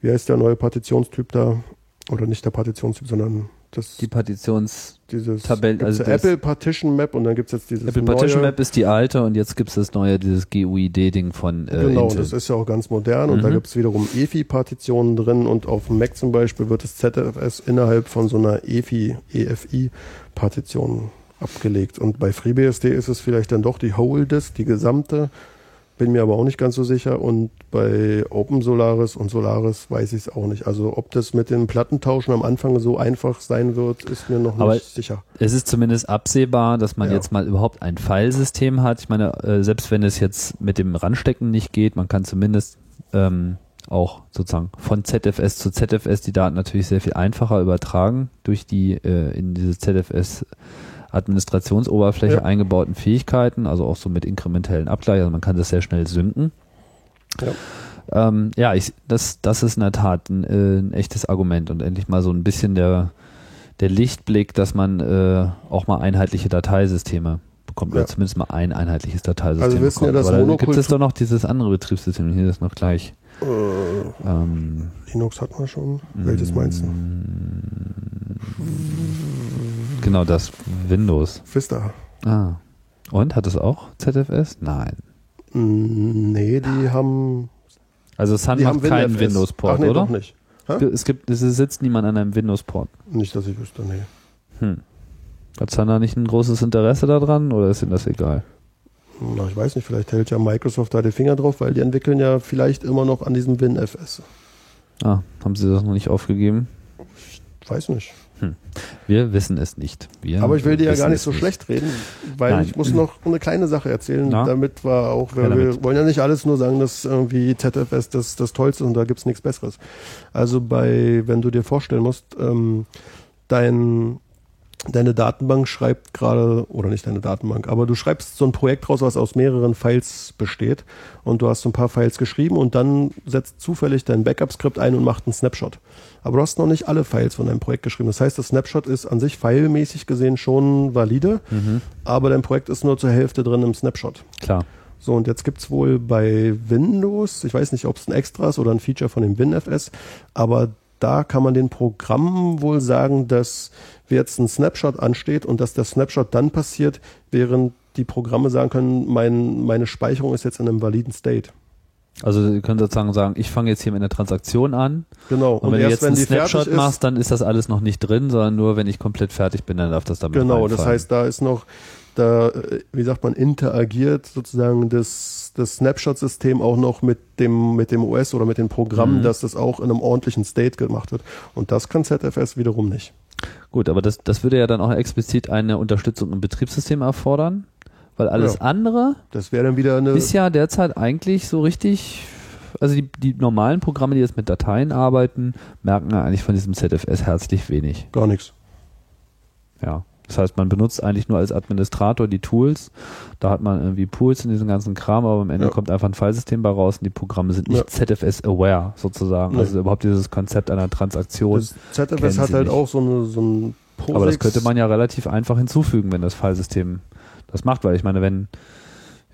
wie heißt der neue Partitionstyp da? Oder nicht der Partitionstyp, sondern das Die Partitions gibt's also Apple Partition Map und dann gibt es jetzt dieses Apple. Partition Map ist die alte und jetzt gibt's das neue, dieses GUID-Ding von äh, Genau, Intel. das ist ja auch ganz modern und da Mhm. gibt es wiederum EFI-Partitionen drin und auf dem Mac zum Beispiel wird das ZFS innerhalb von so einer EFI, EFI-Partition abgelegt. Und bei FreeBSD ist es vielleicht dann doch die Whole Disk, die gesamte, bin mir aber auch nicht ganz so sicher. Und bei OpenSolaris und Solaris weiß ich es auch nicht. Also ob das mit dem Plattentauschen am Anfang so einfach sein wird, ist mir noch Aber- nicht sicher. Es ist zumindest absehbar, dass man Ja. jetzt mal überhaupt ein Filesystem hat. Ich meine, äh, selbst wenn es jetzt mit dem Ranstecken nicht geht, man kann zumindest ähm, auch sozusagen von ZFS zu ZFS die Daten natürlich sehr viel einfacher übertragen durch die äh, in diese ZFS Administrationsoberfläche Ja. eingebauten Fähigkeiten, also auch so mit inkrementellen Abgleich, also man kann das sehr schnell synken. Ja. Ähm, ja, ich, das, das ist in der Tat ein, äh, ein echtes Argument und endlich mal so ein bisschen der, der Lichtblick, dass man äh, auch mal einheitliche Dateisysteme bekommt, Ja. oder zumindest mal ein einheitliches Dateisystem Also wissen ja, bekommt. dass Aber da gibt es doch noch dieses andere Betriebssystem, hier ist noch gleich. Äh, Ähm, Linux hat man schon. Welches meinst du? genau das, Windows. Vista. Ah. Und, hat es auch ZFS? Nein. Mm, Nee, die haben, Also Sun die macht haben keinen. Windows-Port, nee, oder? doch nicht. Es gibt, es sitzt niemand an einem Windows-Port. Nicht, dass ich wüsste, nee. Hm. Hat Sun da nicht ein großes Interesse daran oder ist Ihnen das egal? Na, ich weiß nicht, vielleicht hält ja Microsoft da die Finger drauf, weil die entwickeln ja vielleicht immer noch an diesem WinFS. Ah, haben Sie das noch nicht aufgegeben? Weiß nicht. Wir wissen es nicht. Wir Aber ich will dir ja gar nicht es so schlecht reden, weil Nein. ich muss noch eine kleine Sache erzählen, Na? damit wir auch, wir damit. wollen ja nicht alles nur sagen, dass irgendwie ZFS das, das Tollste ist und da gibt's nichts Besseres. Also bei, wenn du dir vorstellen musst, ähm, dein, deine Datenbank schreibt gerade, oder nicht deine Datenbank, aber du schreibst so ein Projekt raus, was aus mehreren Files besteht und du hast so ein paar Files geschrieben und dann setzt zufällig dein Backup-Skript ein und macht einen Snapshot. Aber du hast noch nicht alle Files von deinem Projekt geschrieben. Das heißt, das Snapshot ist an sich filemäßig gesehen schon valide, aber dein Projekt ist nur zur Hälfte drin im Snapshot. Klar. So, und jetzt gibt's wohl bei Windows, ich weiß nicht, ob es ein Extra ist oder ein Feature von dem WinFS, aber da kann man den Programmen wohl sagen, dass jetzt ein Snapshot ansteht und dass der Snapshot dann passiert, während die Programme sagen können, mein, meine Speicherung ist jetzt in einem validen State. Also Sie können sozusagen sagen, ich fange jetzt hier mit einer Transaktion an Genau. und, wenn du jetzt einen Snapshot machst, dann ist das alles noch nicht drin, sondern nur wenn ich komplett fertig bin, dann darf das damit Genau, das heißt, da ist noch, da, äh, wie sagt man, interagiert sozusagen das, das Snapshot-System auch noch mit dem, mit dem OS oder mit den Programmen, Mhm. dass das auch in einem ordentlichen State gemacht wird. Und das kann ZFS wiederum nicht. Gut, aber das, das würde ja dann auch explizit eine Unterstützung im Betriebssystem erfordern, weil alles Ja. andere Das wäre dann wieder eine, ist ja derzeit eigentlich so richtig, also die, die normalen Programme, die jetzt mit Dateien arbeiten, merken ja eigentlich von diesem ZFS herzlich wenig. gar nichts. Ja. Das heißt, man benutzt eigentlich nur als Administrator die Tools. Da hat man irgendwie Pools in diesem ganzen Kram, aber am Ende Ja. kommt einfach ein Filesystem bei raus und die Programme sind nicht Ja. ZFS-aware sozusagen. Nee. Also überhaupt dieses Konzept einer Transaktion. Das ZFS hat halt nicht. auch so, eine, so ein POSIX. aber das könnte man ja relativ einfach hinzufügen, wenn das Filesystem das macht, weil ich meine, wenn,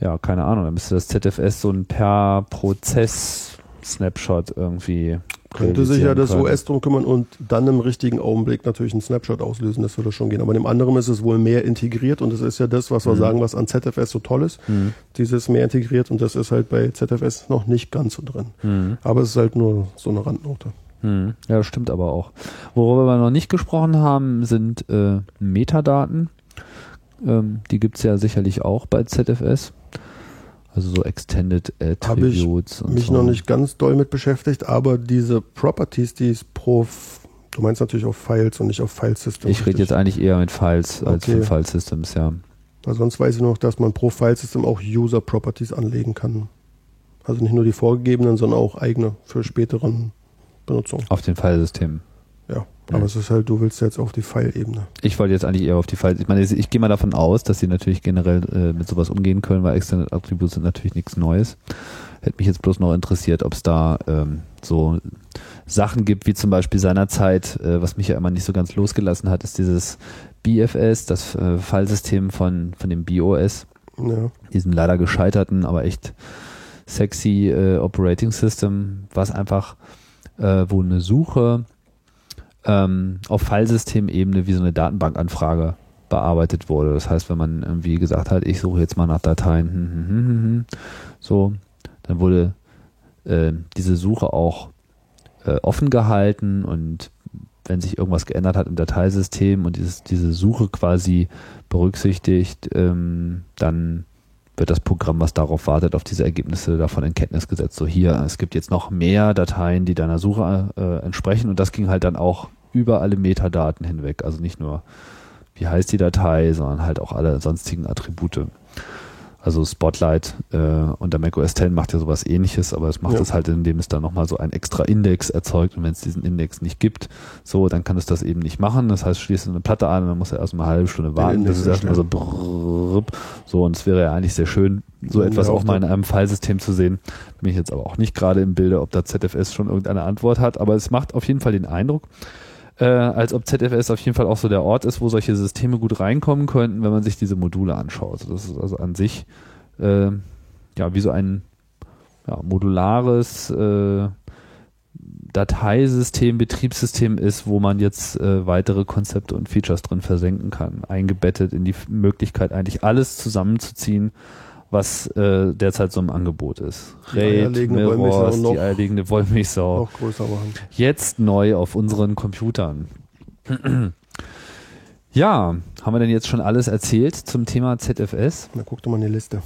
ja, keine Ahnung, dann müsste das ZFS so ein per Prozess Snapshot irgendwie Könnte sich ja das können. OS drum kümmern und dann im richtigen Augenblick natürlich einen Snapshot auslösen, das würde schon gehen. Aber in dem anderen ist es wohl mehr integriert und das ist ja das, was wir Mhm. sagen, was an ZFS so toll ist. Mhm. Dieses mehr integriert und das ist halt bei ZFS noch nicht ganz so drin. Mhm. Aber es ist halt nur so eine Randnote. Hm, ja, das stimmt aber auch. Worüber wir noch nicht gesprochen haben, sind äh, Metadaten. Ähm, die gibt's ja sicherlich auch bei ZFS. Also so Extended Habe ich und mich so. noch nicht ganz doll mit beschäftigt, aber diese Properties, die es pro, du meinst natürlich auf Files und nicht auf Filesystem. Ich rede jetzt eigentlich eher mit Files als Okay. mit File Systems, ja. Weil sonst weiß ich noch, dass man pro Filesystem auch User Properties anlegen kann. Also nicht nur die vorgegebenen, sondern auch eigene für späteren Benutzung. Auf den Filesystemen. Aber es ist halt, du willst jetzt auf die File-Ebene. Ich wollte jetzt eigentlich eher auf die Files. Ich meine, ich, ich gehe mal davon aus, dass sie natürlich generell äh, mit sowas umgehen können, weil Extended Attributes sind natürlich nichts Neues. Hätte mich jetzt bloß noch interessiert, ob es da ähm, so Sachen gibt, wie zum Beispiel seinerzeit, äh, was mich ja immer nicht so ganz losgelassen hat, ist dieses BFS, das äh, Filesystem von, von dem BOS, Ja. diesem leider gescheiterten, aber echt sexy äh, Operating System, was einfach, äh, wo eine Suche ähm, auf Filesystemebene wie so eine Datenbankanfrage bearbeitet wurde. Das heißt, wenn man irgendwie gesagt hat, ich suche jetzt mal nach Dateien, hm, hm, hm, hm, hm, so, dann wurde äh, diese Suche auch äh, offen gehalten und wenn sich irgendwas geändert hat im Dateisystem und dieses, diese Suche quasi berücksichtigt, ähm, dann wird das Programm, was darauf wartet, auf diese Ergebnisse davon in Kenntnis gesetzt. So hier, es gibt jetzt noch mehr Dateien, die deiner Suche äh, entsprechen und das ging halt dann auch über alle Metadaten hinweg. Also nicht nur, wie heißt die Datei, sondern halt auch alle sonstigen Attribute. Also Spotlight äh, unter Mac OS X macht ja sowas ähnliches, aber es macht Ja. es halt, indem es dann nochmal so einen extra Index erzeugt und wenn es diesen Index nicht gibt, so, dann kann es das eben nicht machen. Das heißt, schließt eine Platte an und dann muss er erstmal eine halbe Stunde warten, bis es erstmal so brrrr, so und es wäre ja eigentlich sehr schön, so Ja, etwas auch mal in einem Filesystem zu sehen. Bin ich jetzt aber auch nicht gerade im Bilde, ob da ZFS schon irgendeine Antwort hat, aber es macht auf jeden Fall den Eindruck, äh, als ob ZFS auf jeden Fall auch so der Ort ist, wo solche Systeme gut reinkommen könnten, wenn man sich diese Module anschaut. Das ist also an sich äh, ja wie so ein ja, modulares äh, Dateisystem, Betriebssystem ist, wo man jetzt äh, weitere Konzepte und Features drin versenken kann, eingebettet in die Möglichkeit, eigentlich alles zusammenzuziehen, was äh, derzeit so im Angebot ist. Die RAID, Mirrors, noch- die eierlegende Wollmilchsau. Noch größer machen. Jetzt neu auf unseren Computern. Ja, haben wir denn jetzt schon alles erzählt zum Thema ZFS? Na, guck doch mal in die Liste.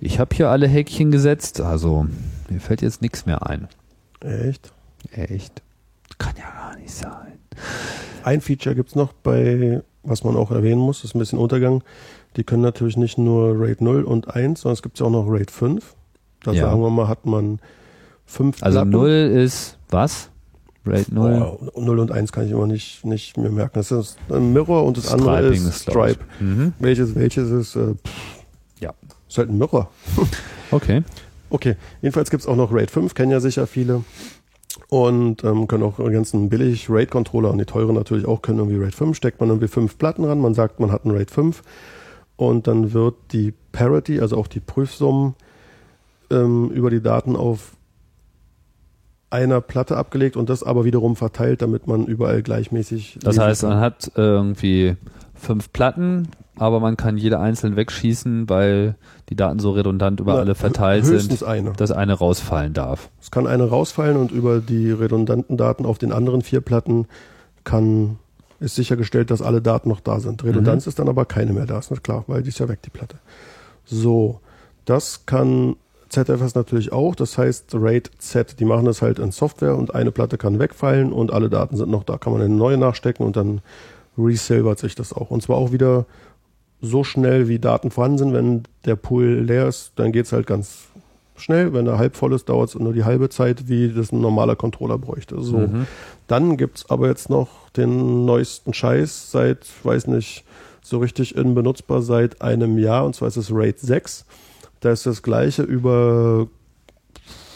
Ich habe hier alle Häkchen gesetzt, also mir fällt jetzt nichts mehr ein. Echt? Echt? Kann ja gar nicht sein. Ein Feature gibt's noch bei, was man auch erwähnen muss, ist ein bisschen Untergang. Die können natürlich nicht nur RAID 0 und 1, sondern es gibt ja auch noch RAID 5. Da Ja. sagen wir mal, hat man fünf Also Platten. 0 ist was? RAID 0? Oh, 0 und 1 kann ich immer nicht, nicht mehr merken. Das ist ein Mirror und das andere Striping ist glaub ich. Stripe. Mhm. Welches, welches ist, äh, pff, Ja. ist halt ein Mirror. Okay. Okay, jedenfalls gibt's auch noch RAID 5, kennen ja sicher viele. Und ähm, können auch ganzen billig RAID-Controller und die teuren natürlich auch können irgendwie RAID 5. Steckt man irgendwie fünf Platten ran, man sagt, man hat einen RAID 5 und dann wird die Parity, also auch die Prüfsummen ähm, über die Daten auf einer Platte abgelegt und das aber wiederum verteilt, damit man überall gleichmäßig. Das heißt, kann. man hat äh, irgendwie fünf Platten, aber man kann jede einzeln wegschießen, weil die Daten so redundant über Na, alle verteilt sind, eine. dass eine rausfallen darf. Es kann eine rausfallen und über die redundanten Daten auf den anderen vier Platten kann ist sichergestellt, dass alle Daten noch da sind. Redundanz ist dann aber keine mehr da, ist nicht klar, weil die ist ja weg, die Platte. So, das kann ZFS natürlich auch, das heißt RAID Z, die machen das halt in Software und eine Platte kann wegfallen und alle Daten sind noch da, kann man eine neue nachstecken und dann resilvert sich das auch. Und zwar auch wieder so schnell, wie Daten vorhanden sind. Wenn der Pool leer ist, dann geht's halt ganz schnell. Wenn er halb voll ist, dauert es nur die halbe Zeit, wie das ein normaler Controller bräuchte. So. Mhm. Dann gibt's aber jetzt noch den neuesten Scheiß seit, weiß nicht, so richtig in benutzbar seit einem Jahr, und zwar ist es RAID 6. Da ist das gleiche über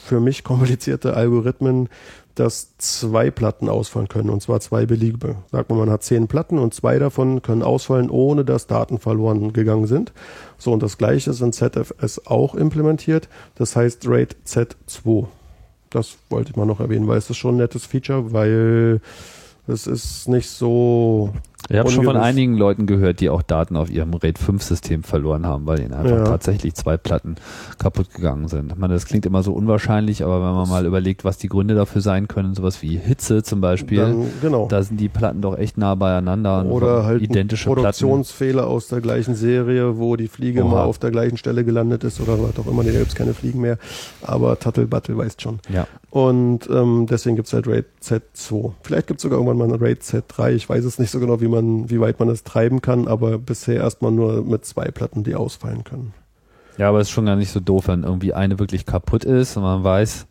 für mich komplizierte Algorithmen, dass zwei Platten ausfallen können, und zwar zwei beliebige. Sagt man, man hat zehn Platten und zwei davon können ausfallen, ohne dass Daten verloren gegangen sind. So, und das gleiche ist in ZFS auch implementiert. Das heißt RAID Z2. Das wollte ich mal noch erwähnen, weil es ist schon ein nettes Feature, weil es ist nicht so Ich habe schon von einigen Leuten gehört, die auch Daten auf ihrem RAID 5 System verloren haben, weil ihnen einfach Ja. tatsächlich zwei Platten kaputt gegangen sind. Ich meine, das klingt immer so unwahrscheinlich, aber wenn man mal überlegt, was die Gründe dafür sein können, sowas wie Hitze zum Beispiel, Dann, genau. da sind die Platten doch echt nah beieinander. und Oder halt identische Platten. Produktionsfehler aus der gleichen Serie, wo die Fliege Oha. mal auf der gleichen Stelle gelandet ist oder was auch immer. Nee, da gibt's keine Fliegen mehr. Aber Tattelbattel weißt schon. Ja. Und ähm, deswegen gibt's halt RAID Z2. Vielleicht gibt's sogar irgendwann mal ein RAID Z3. Ich weiß es nicht so genau, wie man, wie weit man es treiben kann, aber bisher erstmal nur mit zwei Platten, die ausfallen können. Ja, aber es ist schon gar nicht so doof, wenn irgendwie eine wirklich kaputt ist und man weiß,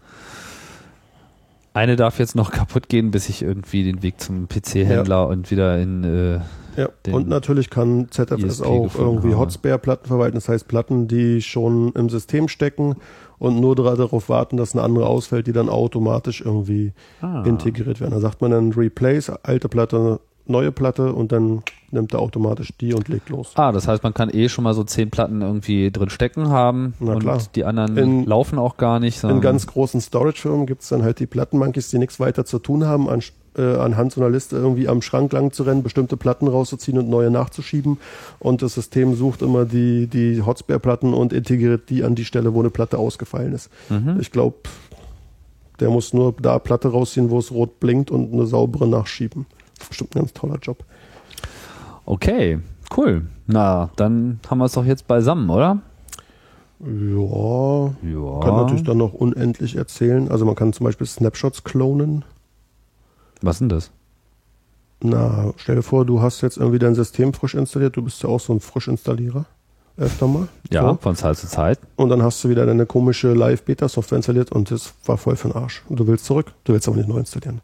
eine darf jetzt noch kaputt gehen, bis ich irgendwie den Weg zum PC-Händler und wieder in äh, Ja, Den und natürlich kann ZFS ISP auch irgendwie. Hotspare-Platten verwalten. Das heißt Platten, die schon im System stecken und nur darauf warten, dass eine andere ausfällt, die dann automatisch irgendwie ah, integriert werden. Da sagt man dann Replace, alte Platte, neue Platte und dann nimmt er automatisch die und legt los. Ah, das heißt, man kann eh schon mal so zehn Platten irgendwie drin stecken haben Na und klar. die anderen In- laufen auch gar nicht. In ganz großen Storage-Firmen gibt's dann halt die Plattenmonkeys, die nichts weiter zu tun haben, an, äh, anhand so einer Liste irgendwie am Schrank lang zu rennen, bestimmte Platten rauszuziehen und neue nachzuschieben. Und das System sucht immer die, die Hotspare-Platten und integriert die an die Stelle, wo eine Platte ausgefallen ist. Mhm. Ich glaube, der muss nur da Platte rausziehen, wo es rot blinkt und eine saubere nachschieben. Bestimmt ein ganz toller Job. Okay, cool. Na, dann haben wir es doch jetzt beisammen, oder? Ja, Ja. kann natürlich dann noch unendlich erzählen. Also man kann zum Beispiel Snapshots klonen. Was denn das? Na, stell dir vor, du hast jetzt irgendwie dein System frisch installiert. Du bist ja auch so ein Frischinstallierer. Öfter mal. Ja, So. von Zeit zu Zeit. Und dann hast du wieder deine komische Live-Beta-Software installiert und das war voll für den Arsch. Und du willst zurück, du willst aber nicht neu installieren.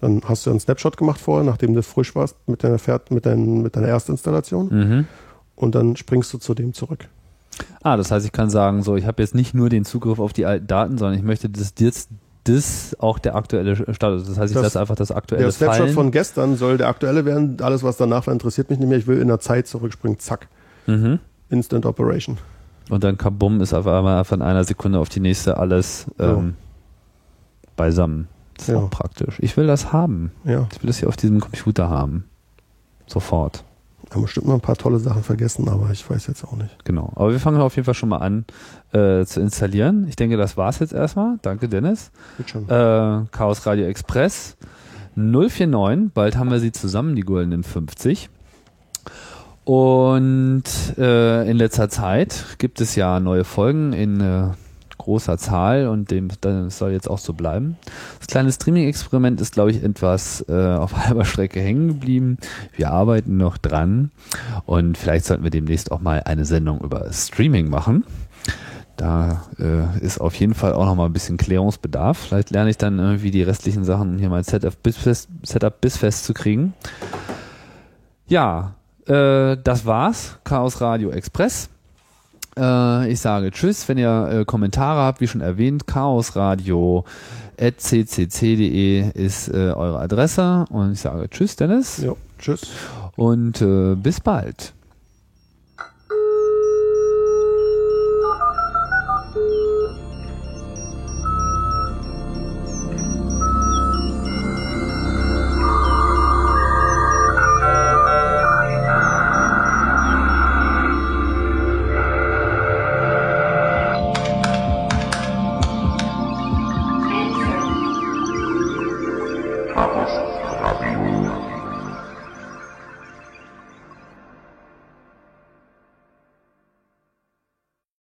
Dann hast du einen Snapshot gemacht vorher, nachdem du frisch warst mit deiner, Fert mit dein, mit deiner Erstinstallation. Mhm. Und dann springst du zu dem zurück. Ah, das heißt, ich kann sagen, so, ich habe jetzt nicht nur den Zugriff auf die alten Daten, sondern ich möchte, dass jetzt das auch der aktuelle Status. Das heißt, ich Das- lasse einfach das aktuelle Der Snapshot fallen. von gestern soll der aktuelle werden. Alles, was danach war, interessiert mich nicht mehr. Ich will in der Zeit zurückspringen. Zack. mhm. Instant Operation. Und dann kabum ist auf einmal von einer Sekunde auf die nächste alles ähm, beisammen. Das ist Ja. auch praktisch. Ich will das haben. Ja, Ich will das hier auf diesem Computer haben. Sofort. haben bestimmt mal ein paar tolle Sachen vergessen, aber ich weiß jetzt auch nicht. Genau. Aber wir fangen auf jeden Fall schon mal an äh, zu installieren. Ich denke, das war's jetzt erstmal. Danke, Dennis. Geht schon. Äh, Chaos Radio Express 049. Bald haben wir sie zusammen, die goldenen 50. Und äh, in letzter Zeit gibt es ja neue Folgen in äh, großer Zahl und dem das soll jetzt auch so bleiben. Das kleine Streaming-Experiment ist, glaube ich, etwas äh, auf halber Strecke hängen geblieben. Wir arbeiten noch dran und vielleicht sollten wir demnächst auch mal eine Sendung über Streaming machen. Da äh, ist auf jeden Fall auch noch mal ein bisschen Klärungsbedarf. Vielleicht lerne ich dann irgendwie die restlichen Sachen, um hier mein Setup bissfest, Setup bissfest zu kriegen. Ja, äh, das war's. Chaos Radio Express. Äh, ich sage Tschüss. Wenn ihr äh, Kommentare habt, wie schon erwähnt, chaosradio.ccc.de ist äh, eure Adresse. Und ich sage Tschüss, Dennis. Ja, tschüss. Und äh, bis bald.